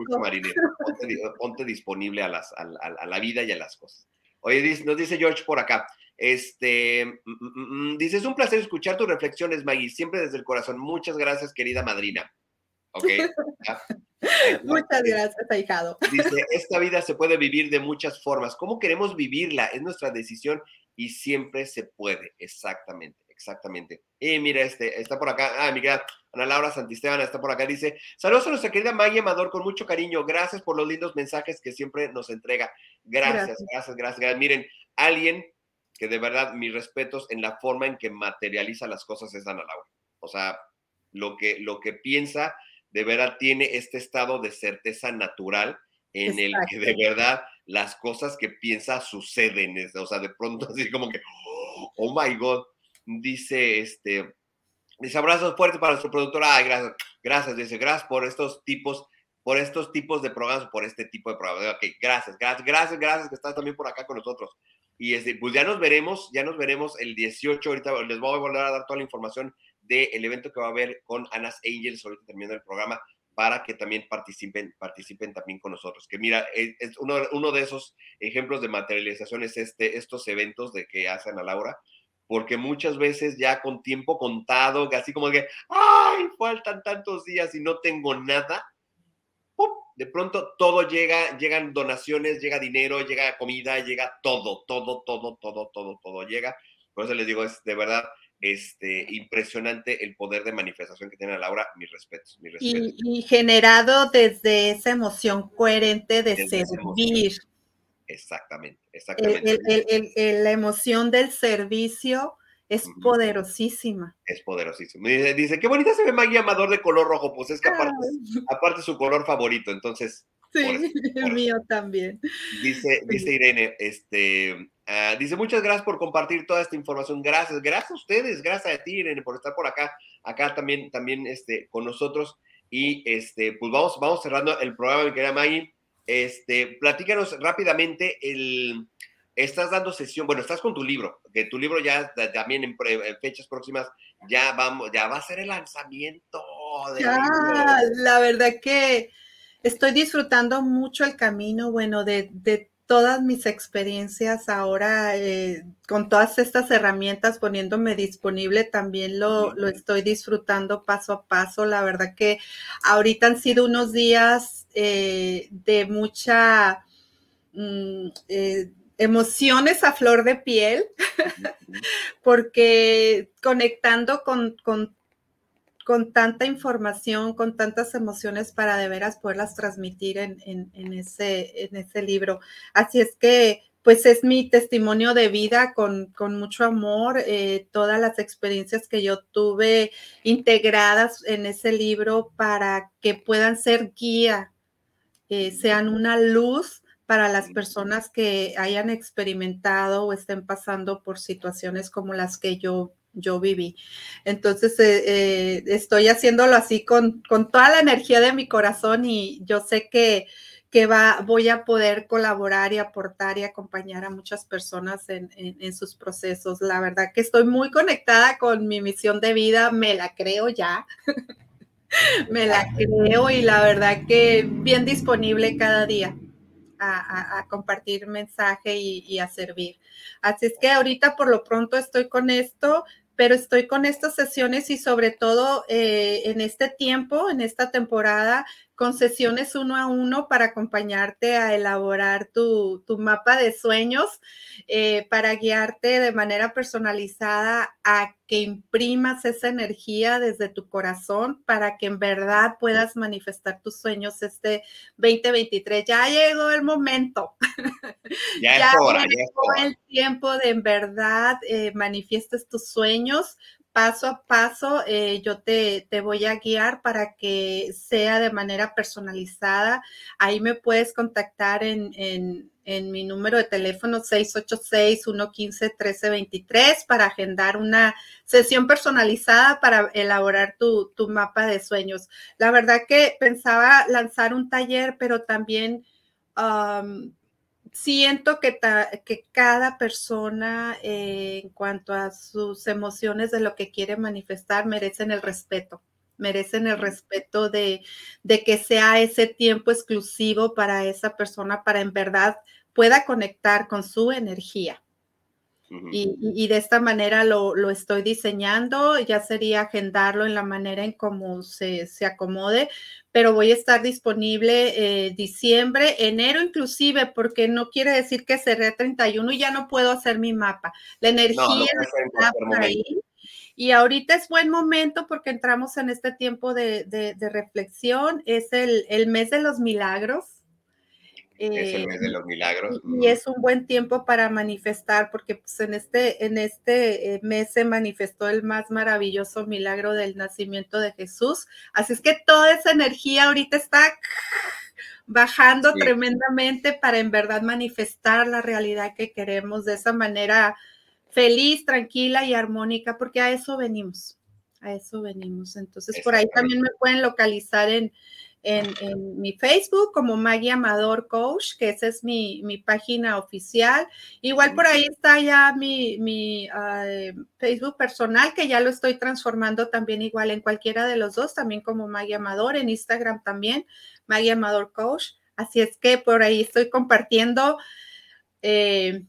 Ponte, disponible a, las, a, la vida y a las cosas. Oye, nos dice George por acá, este, mm, mm, mm, dice, es un placer escuchar tus reflexiones, Maggie, siempre desde el corazón. Muchas gracias, querida madrina. Ok. Muchas gracias, ahijado. Dice, esta vida se puede vivir de muchas formas. ¿Cómo queremos vivirla? Es nuestra decisión y siempre se puede. Exactamente, exactamente. Y mira, este, está por acá. Ah, mi Ana Laura Santisteban está por acá. Dice, saludos a nuestra querida Maggie Amador con mucho cariño. Gracias por los lindos mensajes que siempre nos entrega. Gracias, gracias, gracias. gracias. Miren, alguien que de verdad mis respetos en la forma en que materializa las cosas es Ana Laura. O sea, lo que, lo que piensa de verdad tiene este estado de certeza natural en el que de verdad las cosas que piensa suceden. O sea, de pronto así como que, oh my God, dice este, dice abrazos fuertes para su productora. Ay, gracias, gracias, dice, gracias por estos tipos por estos tipos de programas, por este tipo de programas. Ok, gracias, gracias, gracias, gracias que estás también por acá con nosotros. Y este, pues ya nos veremos, ya nos veremos el 18. Ahorita les voy a volver a dar toda la información del evento que va a haber con Anas Angels ahorita terminando el programa para que también participen, participen también con nosotros. Que mira, es, uno, uno, de esos ejemplos de materialización es este, estos eventos de que hacen a Laura, porque muchas veces ya con tiempo contado, así como que, ay, faltan tantos días y no tengo nada, de pronto todo llega, llegan donaciones, llega dinero, llega comida, llega todo, todo, todo, todo, todo, todo llega. Por eso les digo, es de verdad este, impresionante el poder de manifestación que tiene Laura. Mis respetos, mis respetos. Y, generado desde esa emoción coherente de servir. Exactamente, exactamente. la emoción del servicio es poderosísima. Es poderosísima. Dice, dice, qué bonita se ve Maggie Amador de color rojo. Pues es que aparte, aparte su color favorito, entonces. Sí, <laughs> el mío también. Dice, dice Irene, este, ah, dice, muchas gracias por compartir toda esta información. Gracias, gracias a ustedes, gracias a ti, Irene, por estar por acá, acá también, también este, con nosotros. Y este, pues vamos, vamos cerrando el programa, mi querida Maggie. Este, platícanos rápidamente el estás dando sesión, bueno, estás con tu libro, que tu libro ya también en, fechas próximas ya vamos, ya va a ser el lanzamiento. ya, la verdad que estoy disfrutando mucho el camino, bueno, de, todas mis experiencias ahora eh, con todas estas herramientas poniéndome disponible, también lo, lo, estoy disfrutando paso a paso. La verdad que ahorita han sido unos días eh, de mucha... Mm, eh, emociones a flor de piel, <laughs> porque conectando con, con, tanta información, con tantas emociones para de veras poderlas transmitir en, ese, en ese libro. Así es que, pues es mi testimonio de vida con, mucho amor, eh, todas las experiencias que yo tuve integradas en ese libro para que puedan ser guía, eh, sean una luz para las personas que hayan experimentado o estén pasando por situaciones como las que yo, yo viví. Entonces, eh, eh, estoy haciéndolo así con, con, toda la energía de mi corazón y yo sé que, que va, voy a poder colaborar y aportar y acompañar a muchas personas en, en sus procesos. La verdad que estoy muy conectada con mi misión de vida, me la creo ya. <laughs> me la creo y la verdad que bien disponible cada día a, compartir mensaje y, a servir. Así es que ahorita por lo pronto estoy con esto, pero estoy con estas sesiones y sobre todo eh, en este tiempo, en esta temporada, con sesiones uno a uno para acompañarte a elaborar tu, mapa de sueños, eh, para guiarte de manera personalizada a que imprimas esa energía desde tu corazón para que en verdad puedas manifestar tus sueños este 2023. Ya llegó el momento. <laughs> Ya, ya llegó el tiempo de en verdad eh, manifiestes tus sueños paso a paso eh, yo te, voy a guiar para que sea de manera personalizada. Ahí me puedes contactar en, mi número de teléfono 686-115-1323 para agendar una sesión personalizada para elaborar tu, mapa de sueños. La verdad que pensaba lanzar un taller, pero también siento que, que cada persona eh, en cuanto a sus emociones de lo que quiere manifestar merecen el respeto, merecen el respeto de, de, que sea ese tiempo exclusivo para esa persona, para en verdad pueda conectar con su energía. Y, de esta manera lo, estoy diseñando, ya sería agendarlo en la manera en cómo se, acomode, pero voy a estar disponible eh, diciembre, enero inclusive, porque no quiere decir que cerré 31 y ya no puedo hacer mi mapa. La energía está por ahí. Y ahorita es buen momento porque entramos en este tiempo de, reflexión, es el mes de los milagros es el mes de eh, los milagros. Y es un buen tiempo para manifestar, porque pues, en este, en este eh, mes se manifestó el más maravilloso milagro del nacimiento de Jesús. Así es que toda esa energía ahorita está bajando tremendamente para en verdad manifestar la realidad que queremos de esa manera feliz, tranquila y armónica, porque a eso venimos, a eso venimos. Entonces, por ahí también me pueden localizar en, en, mi Facebook como Maggie Amador Coach, que esa es mi, página oficial. Igual por ahí está ya mi, mi Facebook personal, que ya lo estoy transformando también igual en cualquiera de los dos, también como Maggie Amador, en Instagram también, Maggie Amador Coach. Así es que por ahí estoy compartiendo. Eh,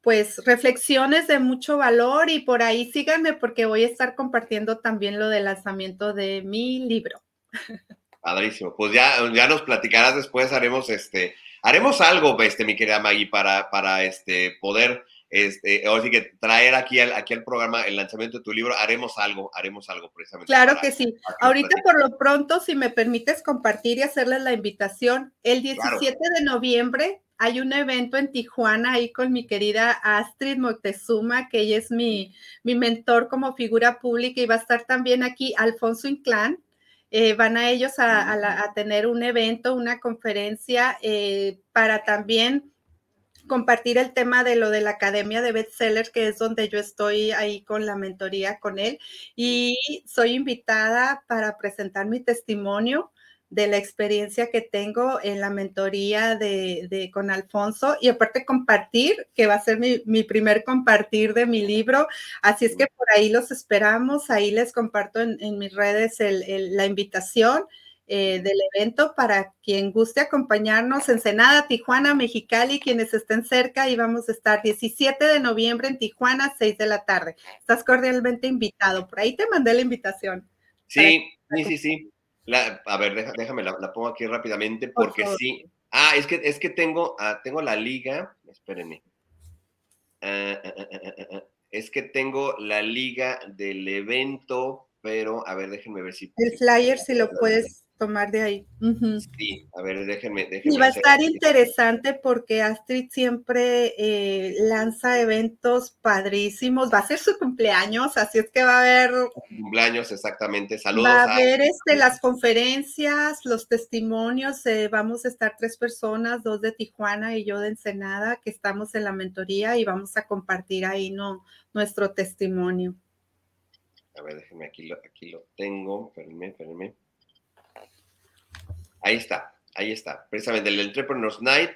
pues reflexiones de mucho valor y por ahí síganme porque voy a estar compartiendo también lo del lanzamiento de mi libro. <laughs> Padrísimo. Pues ya, ya nos platicarás después, haremos este, haremos algo, este, mi querida Maggie, para, para este, poder, este, o que traer aquí al, aquí al programa el lanzamiento de tu libro, haremos algo, haremos algo precisamente. Claro que sí. Ahorita por lo pronto, si me permites compartir y hacerles la invitación, el 17 de noviembre hay un evento en Tijuana ahí con mi querida Astrid Moctezuma, que ella es mi, mi mentor como figura pública y va a estar también aquí Alfonso Inclán, eh, van a ellos a, tener un evento, una conferencia eh, para también compartir el tema de lo de la Academia de Bestsellers, que es donde yo estoy ahí con la mentoría con él. Y soy invitada para presentar mi testimonio de la experiencia que tengo en la mentoría de, con Alfonso y aparte compartir, que va a ser mi, primer compartir de mi libro. Así es que por ahí los esperamos, ahí les comparto en, mis redes la invitación. Eh, del evento para quien guste acompañarnos en Senada, Tijuana, Mexicali, quienes estén cerca y vamos a estar 17 de noviembre en Tijuana, 6 de la tarde. Estás cordialmente invitado. Por ahí te mandé la invitación. Sí, sí, sí, sí a ver, déjame, la, pongo aquí rápidamente porque sí. Ah, es que, es que tengo, ah, tengo la liga, espérenme. Ah, ah, es que tengo la liga del evento, pero a ver, déjenme ver si. El flyer, si lo puedes tomar de ahí. Sí, a ver, déjenme. déjenme y va a estar interesante porque Astrid siempre eh, lanza eventos padrísimos. Va a ser su cumpleaños, así es que va a haber. Cumpleaños, exactamente. Saludos. Va a haber este, las conferencias, los testimonios. Eh, vamos a estar tres personas, dos de Tijuana y yo de Ensenada, que estamos en la mentoría y vamos a compartir ahí no, nuestro testimonio. A ver, déjenme, aquí lo, aquí lo tengo. Espérenme, espérenme. Ahí está, ahí está. Precisamente el Entrepreneurs Night,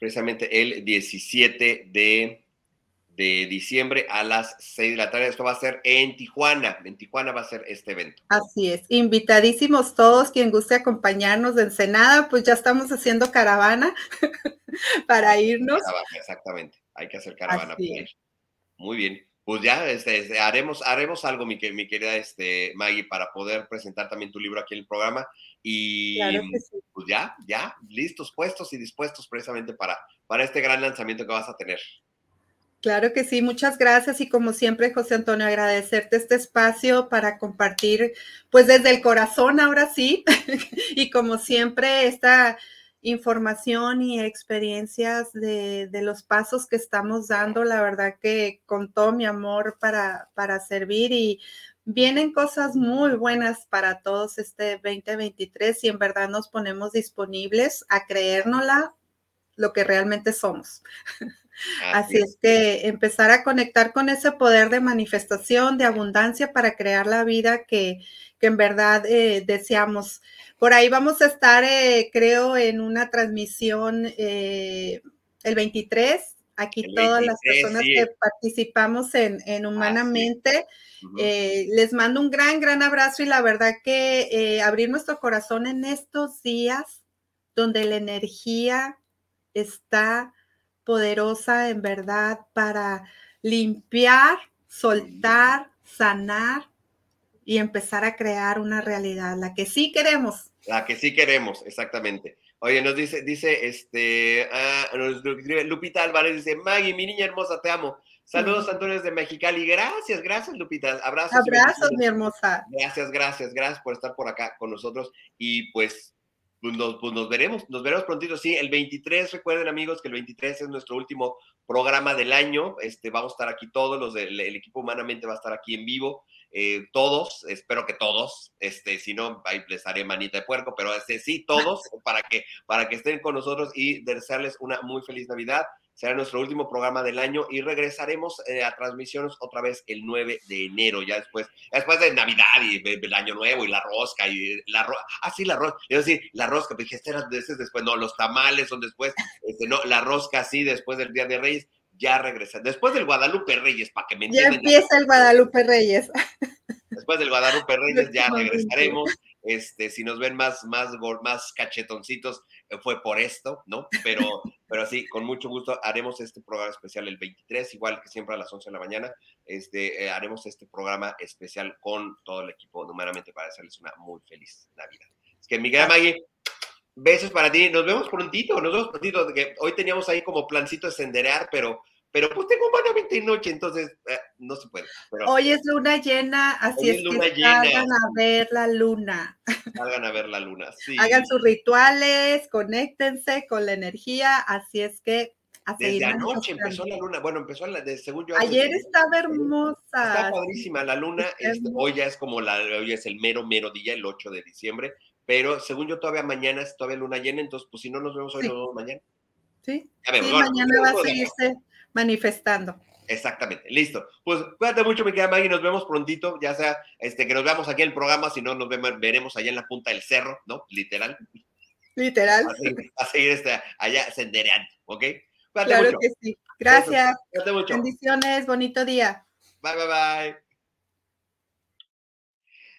precisamente el 17 de, diciembre a las 6 de la tarde. Esto va a ser en Tijuana. En Tijuana va a ser este evento. Así es. Invitadísimos todos, quien guste acompañarnos de Ensenada, pues ya estamos haciendo caravana <laughs> para irnos. exactamente. Hay que hacer caravana para ir. Muy bien pues ya este, este, haremos, haremos algo, mi, mi querida este, Maggie, para poder presentar también tu libro aquí en el programa. Y pues ya, ya, listos, puestos y dispuestos precisamente para, para este gran lanzamiento que vas a tener. Claro que sí, muchas gracias y como siempre, José Antonio, agradecerte este espacio para compartir, pues desde el corazón ahora sí, <laughs> y como siempre, esta información y experiencias de, de, los pasos que estamos dando, la verdad que con todo mi amor para, para servir y vienen cosas muy buenas para todos este 2023 y en verdad nos ponemos disponibles a creérnosla lo que realmente somos. <laughs> Así, es que empezar a conectar con ese poder de manifestación, de abundancia para crear la vida que, que en verdad eh, deseamos. Por ahí vamos a estar, eh, creo, en una transmisión eh, el 23 aquí todas las personas que participamos en, Humanamente. Eh, les mando un gran, gran abrazo y la verdad que eh, abrir nuestro corazón en estos días donde la energía está poderosa en verdad para limpiar, soltar, sanar y empezar a crear una realidad, la que sí queremos. La que sí queremos, exactamente. Oye, nos dice, dice, este, ah, Lupita Álvarez dice, Maggie, mi niña hermosa, te amo. Saludos, Antonio de Mexicali. Gracias, gracias, Lupita. Abrazos. Abrazos, mi hermosa. Gracias, gracias, gracias por estar por acá con nosotros. Y pues, pues nos, pues nos veremos, nos veremos prontito. Sí, el 23, recuerden amigos que el 23 es nuestro último programa del año. Este, vamos a estar aquí todos, los del el equipo humanamente va a estar aquí en vivo. Eh, todos, espero que todos, este, si no, ahí les haré manita de puerco, pero este, sí, todos, <laughs> para que, para que estén con nosotros y desearles una muy feliz Navidad. Será nuestro último programa del año y regresaremos eh, a transmisiones otra vez el 9 de enero, ya después, después de Navidad y el Año Nuevo y la rosca y la rosca, ah, sí, la rosca, yo decir, la rosca, pero dije, este era después, no, los tamales son después, este, no, la rosca sí, después del Día de Reyes, ya regresa, después del Guadalupe Reyes, para que me entiendan. Ya empieza el Guadalupe Reyes. Después del Guadalupe <laughs> Reyes ya regresaremos. Este, si nos ven más, más, más cachetoncitos, eh, fue por esto, ¿no? Pero, pero sí, con mucho gusto haremos este programa especial el 23, igual que siempre a las 11 de la mañana, este, eh, haremos este programa especial con todo el equipo numeramente para hacerles una muy feliz Navidad. Es que Miguel Magui, besos para ti, nos vemos prontito, nos vemos prontito, que hoy teníamos ahí como plancito de senderear, pero pero pues tengo humanamente y noche, entonces eh, no se puede. hoy es luna llena, así es, que salgan a ver la luna. Salgan a ver la luna, sí. Hagan sus rituales, conéctense con la energía, así es que a Desde anoche empezó la luna, bueno, empezó la, de, según yo. Ayer estaba hermosa. Está padrísima la luna, este, hoy ya es como la, hoy es el mero, mero día, el 8 de diciembre, pero según yo todavía mañana es todavía luna llena, entonces pues si no nos vemos hoy, nos vemos mañana. Sí, mañana va a seguirse manifestando. Exactamente, listo. Pues cuídate mucho, mi querida Maggie, nos vemos prontito, ya sea este, que nos veamos aquí en el programa, si no, nos veremos allá en la punta del cerro, ¿no? Literal. Literal. A seguir, este, allá sendereando, ¿ok? claro que sí. Gracias. mucho. Bendiciones, bonito día. Bye, bye, bye.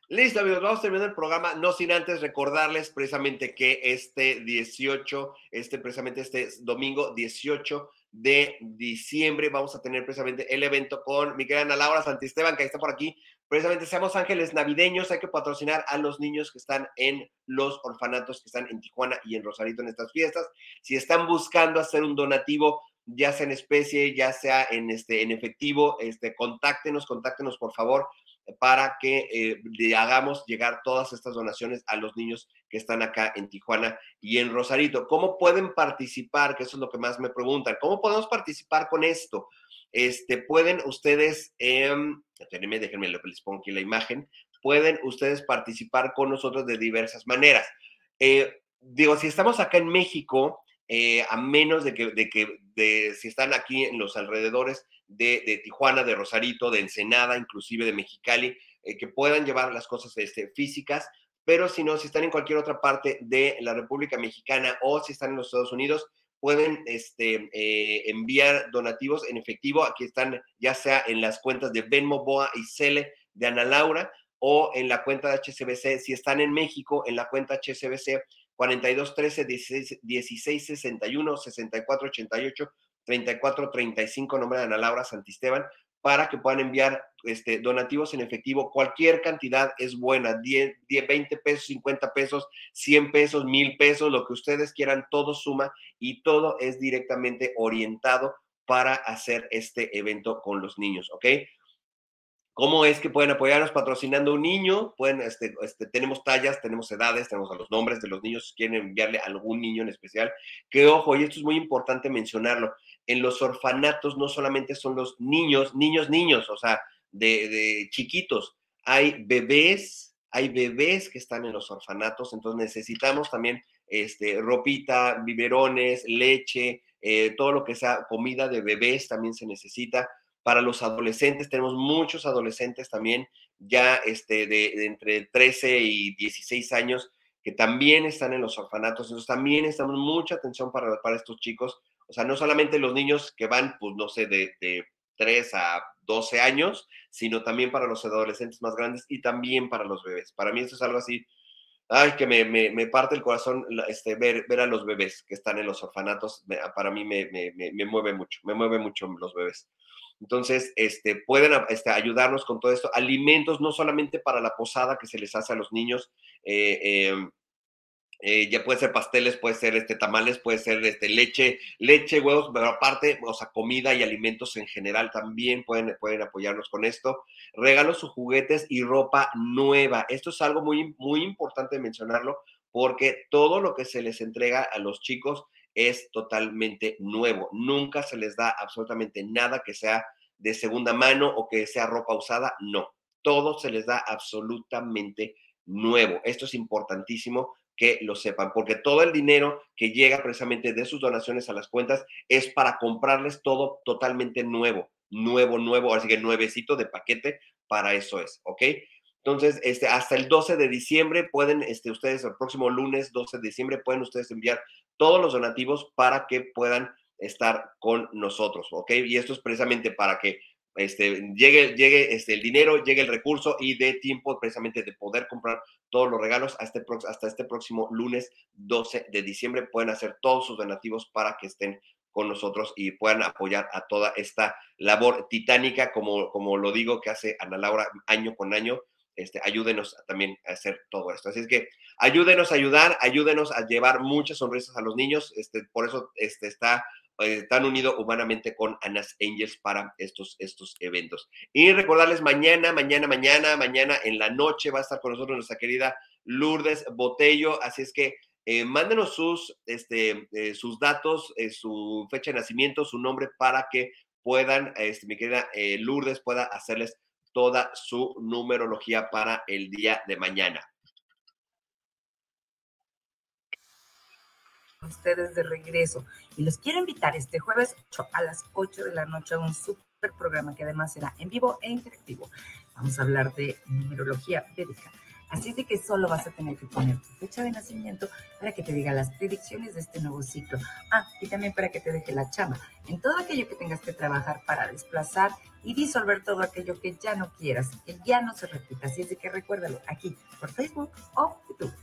Listo, amigos, vamos a terminar el programa, no sin antes recordarles precisamente que este 18, este precisamente este domingo 18 de diciembre vamos a tener precisamente el evento con mi querida Ana Laura Santisteban, que está por aquí. Precisamente seamos ángeles navideños, hay que patrocinar a los niños que están en los orfanatos que están en Tijuana y en Rosarito en estas fiestas. Si están buscando hacer un donativo, ya sea en especie, ya sea en, este, en efectivo, este, contáctenos, contáctenos por favor para que eh, le hagamos llegar todas estas donaciones a los niños que están acá en Tijuana y en Rosarito. ¿Cómo pueden participar? Que eso es lo que más me preguntan. ¿Cómo podemos participar con esto? Este, pueden ustedes, déjenme, déjenme, les pongo aquí la imagen, pueden ustedes participar con nosotros de diversas maneras. Eh, digo, si estamos acá en México, eh, a menos de que, si están aquí en los alrededores de, Tijuana, de Rosarito, de Ensenada, inclusive de Mexicali, eh, que puedan llevar las cosas este, físicas, pero si no, si están en cualquier otra parte de la República Mexicana o si están en los Estados Unidos, pueden este, eh, enviar donativos en efectivo. Aquí están ya sea en las cuentas de Venmo, Boa y Cele de Ana Laura o en la cuenta de HCBC. Si están en México, en la cuenta HCBC 42 13 16, 16 61 64 88 3435, nombre de Ana Laura Santisteban, para que puedan enviar este, donativos en efectivo. Cualquier cantidad es buena, 10, 10, 20 pesos, 50 pesos, 100 pesos, 1000 pesos, lo que ustedes quieran, todo suma y todo es directamente orientado para hacer este evento con los niños, ¿ok? ¿Cómo es que pueden apoyarnos patrocinando un niño? Pueden, este, este, tenemos tallas, tenemos edades, tenemos los nombres de los niños, si quieren enviarle a algún niño en especial. Que ojo, y esto es muy importante mencionarlo, en los orfanatos no solamente son los niños, niños, niños, o sea, de, chiquitos, hay bebés, hay bebés que están en los orfanatos, entonces necesitamos también este, ropita, biberones, leche, eh, todo lo que sea comida de bebés también se necesita. Para los adolescentes, tenemos muchos adolescentes también, ya este, de, entre 13 y 16 años, que también están en los orfanatos. Entonces también estamos mucha atención para, para estos chicos o sea, no solamente los niños que van, pues no sé, de, de 3 a 12 años, sino también para los adolescentes más grandes y también para los bebés. Para mí esto es algo así ay, que me, me, parte el corazón este, ver, ver a los bebés que están en los orfanatos, para mí me, me, mueve mucho, me mueve mucho los bebés. Entonces, este, pueden este, ayudarnos con todo esto. Alimentos, no solamente para la posada que se les hace a los niños, eh, em, eh, ya puede ser pasteles, puede ser este, tamales, puede ser este, leche, leche, huevos, pero aparte, o sea, comida y alimentos en general también pueden, pueden apoyarnos con esto. Regalos sus juguetes y ropa nueva. Esto es algo muy, muy importante mencionarlo porque todo lo que se les entrega a los chicos es totalmente nuevo. Nunca se les da absolutamente nada que sea de segunda mano o que sea ropa usada. No, todo se les da absolutamente nuevo. Esto es importantísimo que lo sepan, porque todo el dinero que llega precisamente de sus donaciones a las cuentas es para comprarles todo totalmente nuevo, nuevo, nuevo, así que nuevecito de paquete, para eso es, ¿ok? Entonces, este, hasta el 12 de diciembre pueden, este, ustedes, el próximo lunes 12 de diciembre, pueden ustedes enviar todos los donativos para que puedan estar con nosotros, ¿ok? Y esto es precisamente para que este, llegue, llegue este, el dinero, llegue el recurso y dé tiempo precisamente de poder comprar todos los regalos hasta, este hasta este próximo lunes 12 de diciembre. Pueden hacer todos sus donativos para que estén con nosotros y puedan apoyar a toda esta labor titánica, como, como lo digo, que hace Ana Laura año con año. Este, ayúdenos también a hacer todo esto. Así es que ayúdenos a ayudar, ayúdenos a llevar muchas sonrisas a los niños. Este, por eso este, está eh, tan unido humanamente con Anas Angels para estos, estos eventos. Y recordarles, mañana, mañana, mañana, mañana en la noche va a estar con nosotros nuestra querida Lourdes Botello, así es que eh, mándenos sus, este, eh, sus datos, su fecha de nacimiento, su nombre, para que puedan, este, mi querida Lourdes, pueda hacerles toda su numerología para el día de mañana. ustedes de regreso y los quiero invitar este jueves a las 8 de la noche a un super programa que además será en vivo e interactivo. Vamos a hablar de numerología védica. Así de que solo vas a tener que poner tu fecha de nacimiento para que te diga las predicciones de este nuevo ciclo. Ah, y también para que te deje la chama en todo aquello que tengas que trabajar para desplazar y disolver todo aquello que ya no quieras, que ya no se repita. Así es de que recuérdalo aquí por Facebook o YouTube.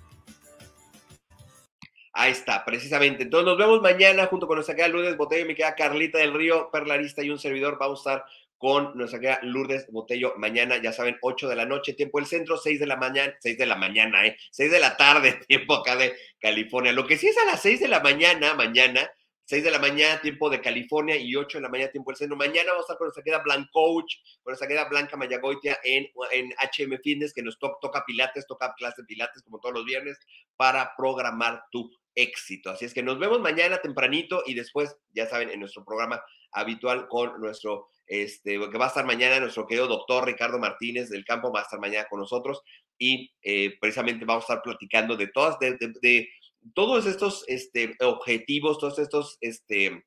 Ahí está, precisamente. Entonces nos vemos mañana junto con nuestra querida Lourdes Botello, me queda Carlita del Río, perlarista y un servidor. Vamos a estar con nuestra querida Lourdes Botello mañana, ya saben, 8 de la noche, tiempo del centro, 6 de la mañana, 6 de la mañana, ¿eh? 6 de la tarde, <laughs> tiempo acá de California. Lo que sí es a las 6 de la mañana, mañana, 6 de la mañana, tiempo de California, y 8 de la mañana, tiempo del centro. Mañana vamos a estar con nuestra querida Blanc Coach, con nuestra querida Blanca Mayagoitia en, en HM Fitness, que nos toca pilates, toca clase de pilates como todos los viernes, para programar tu éxito. Así es que nos vemos mañana tempranito y después, ya saben, en nuestro programa habitual con nuestro, este, que va a estar mañana nuestro querido doctor Ricardo Martínez del campo, va a estar mañana con nosotros y eh, precisamente vamos a estar platicando de todas, de, todos estos este, objetivos, todos estos este,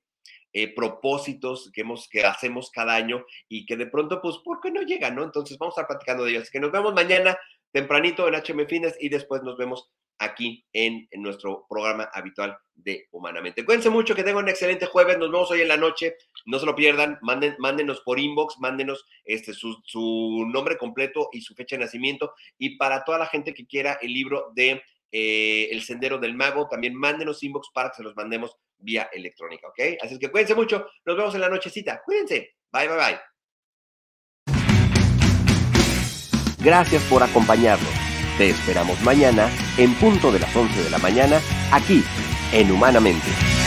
eh, propósitos que, hacemos cada año y que de pronto, pues, ¿por qué no llegan? ¿no? Entonces vamos a estar platicando de ellos. Así que nos vemos mañana tempranito en HM Fines y después nos vemos aquí en, nuestro programa habitual de Humanamente. Cuídense mucho, que tengan un excelente jueves, nos vemos hoy en la noche, no se lo pierdan, manden, mándenos por inbox, mándenos este, su, nombre completo y su fecha de nacimiento, y para toda la gente que quiera el libro de eh, El Sendero del Mago, también mándenos inbox para que se los mandemos vía electrónica, ¿ok? Así que cuídense mucho, nos vemos en la nochecita, cuídense, bye, bye, bye. Gracias por acompañarnos. Te esperamos mañana en punto de las 11 de la mañana aquí en Humanamente.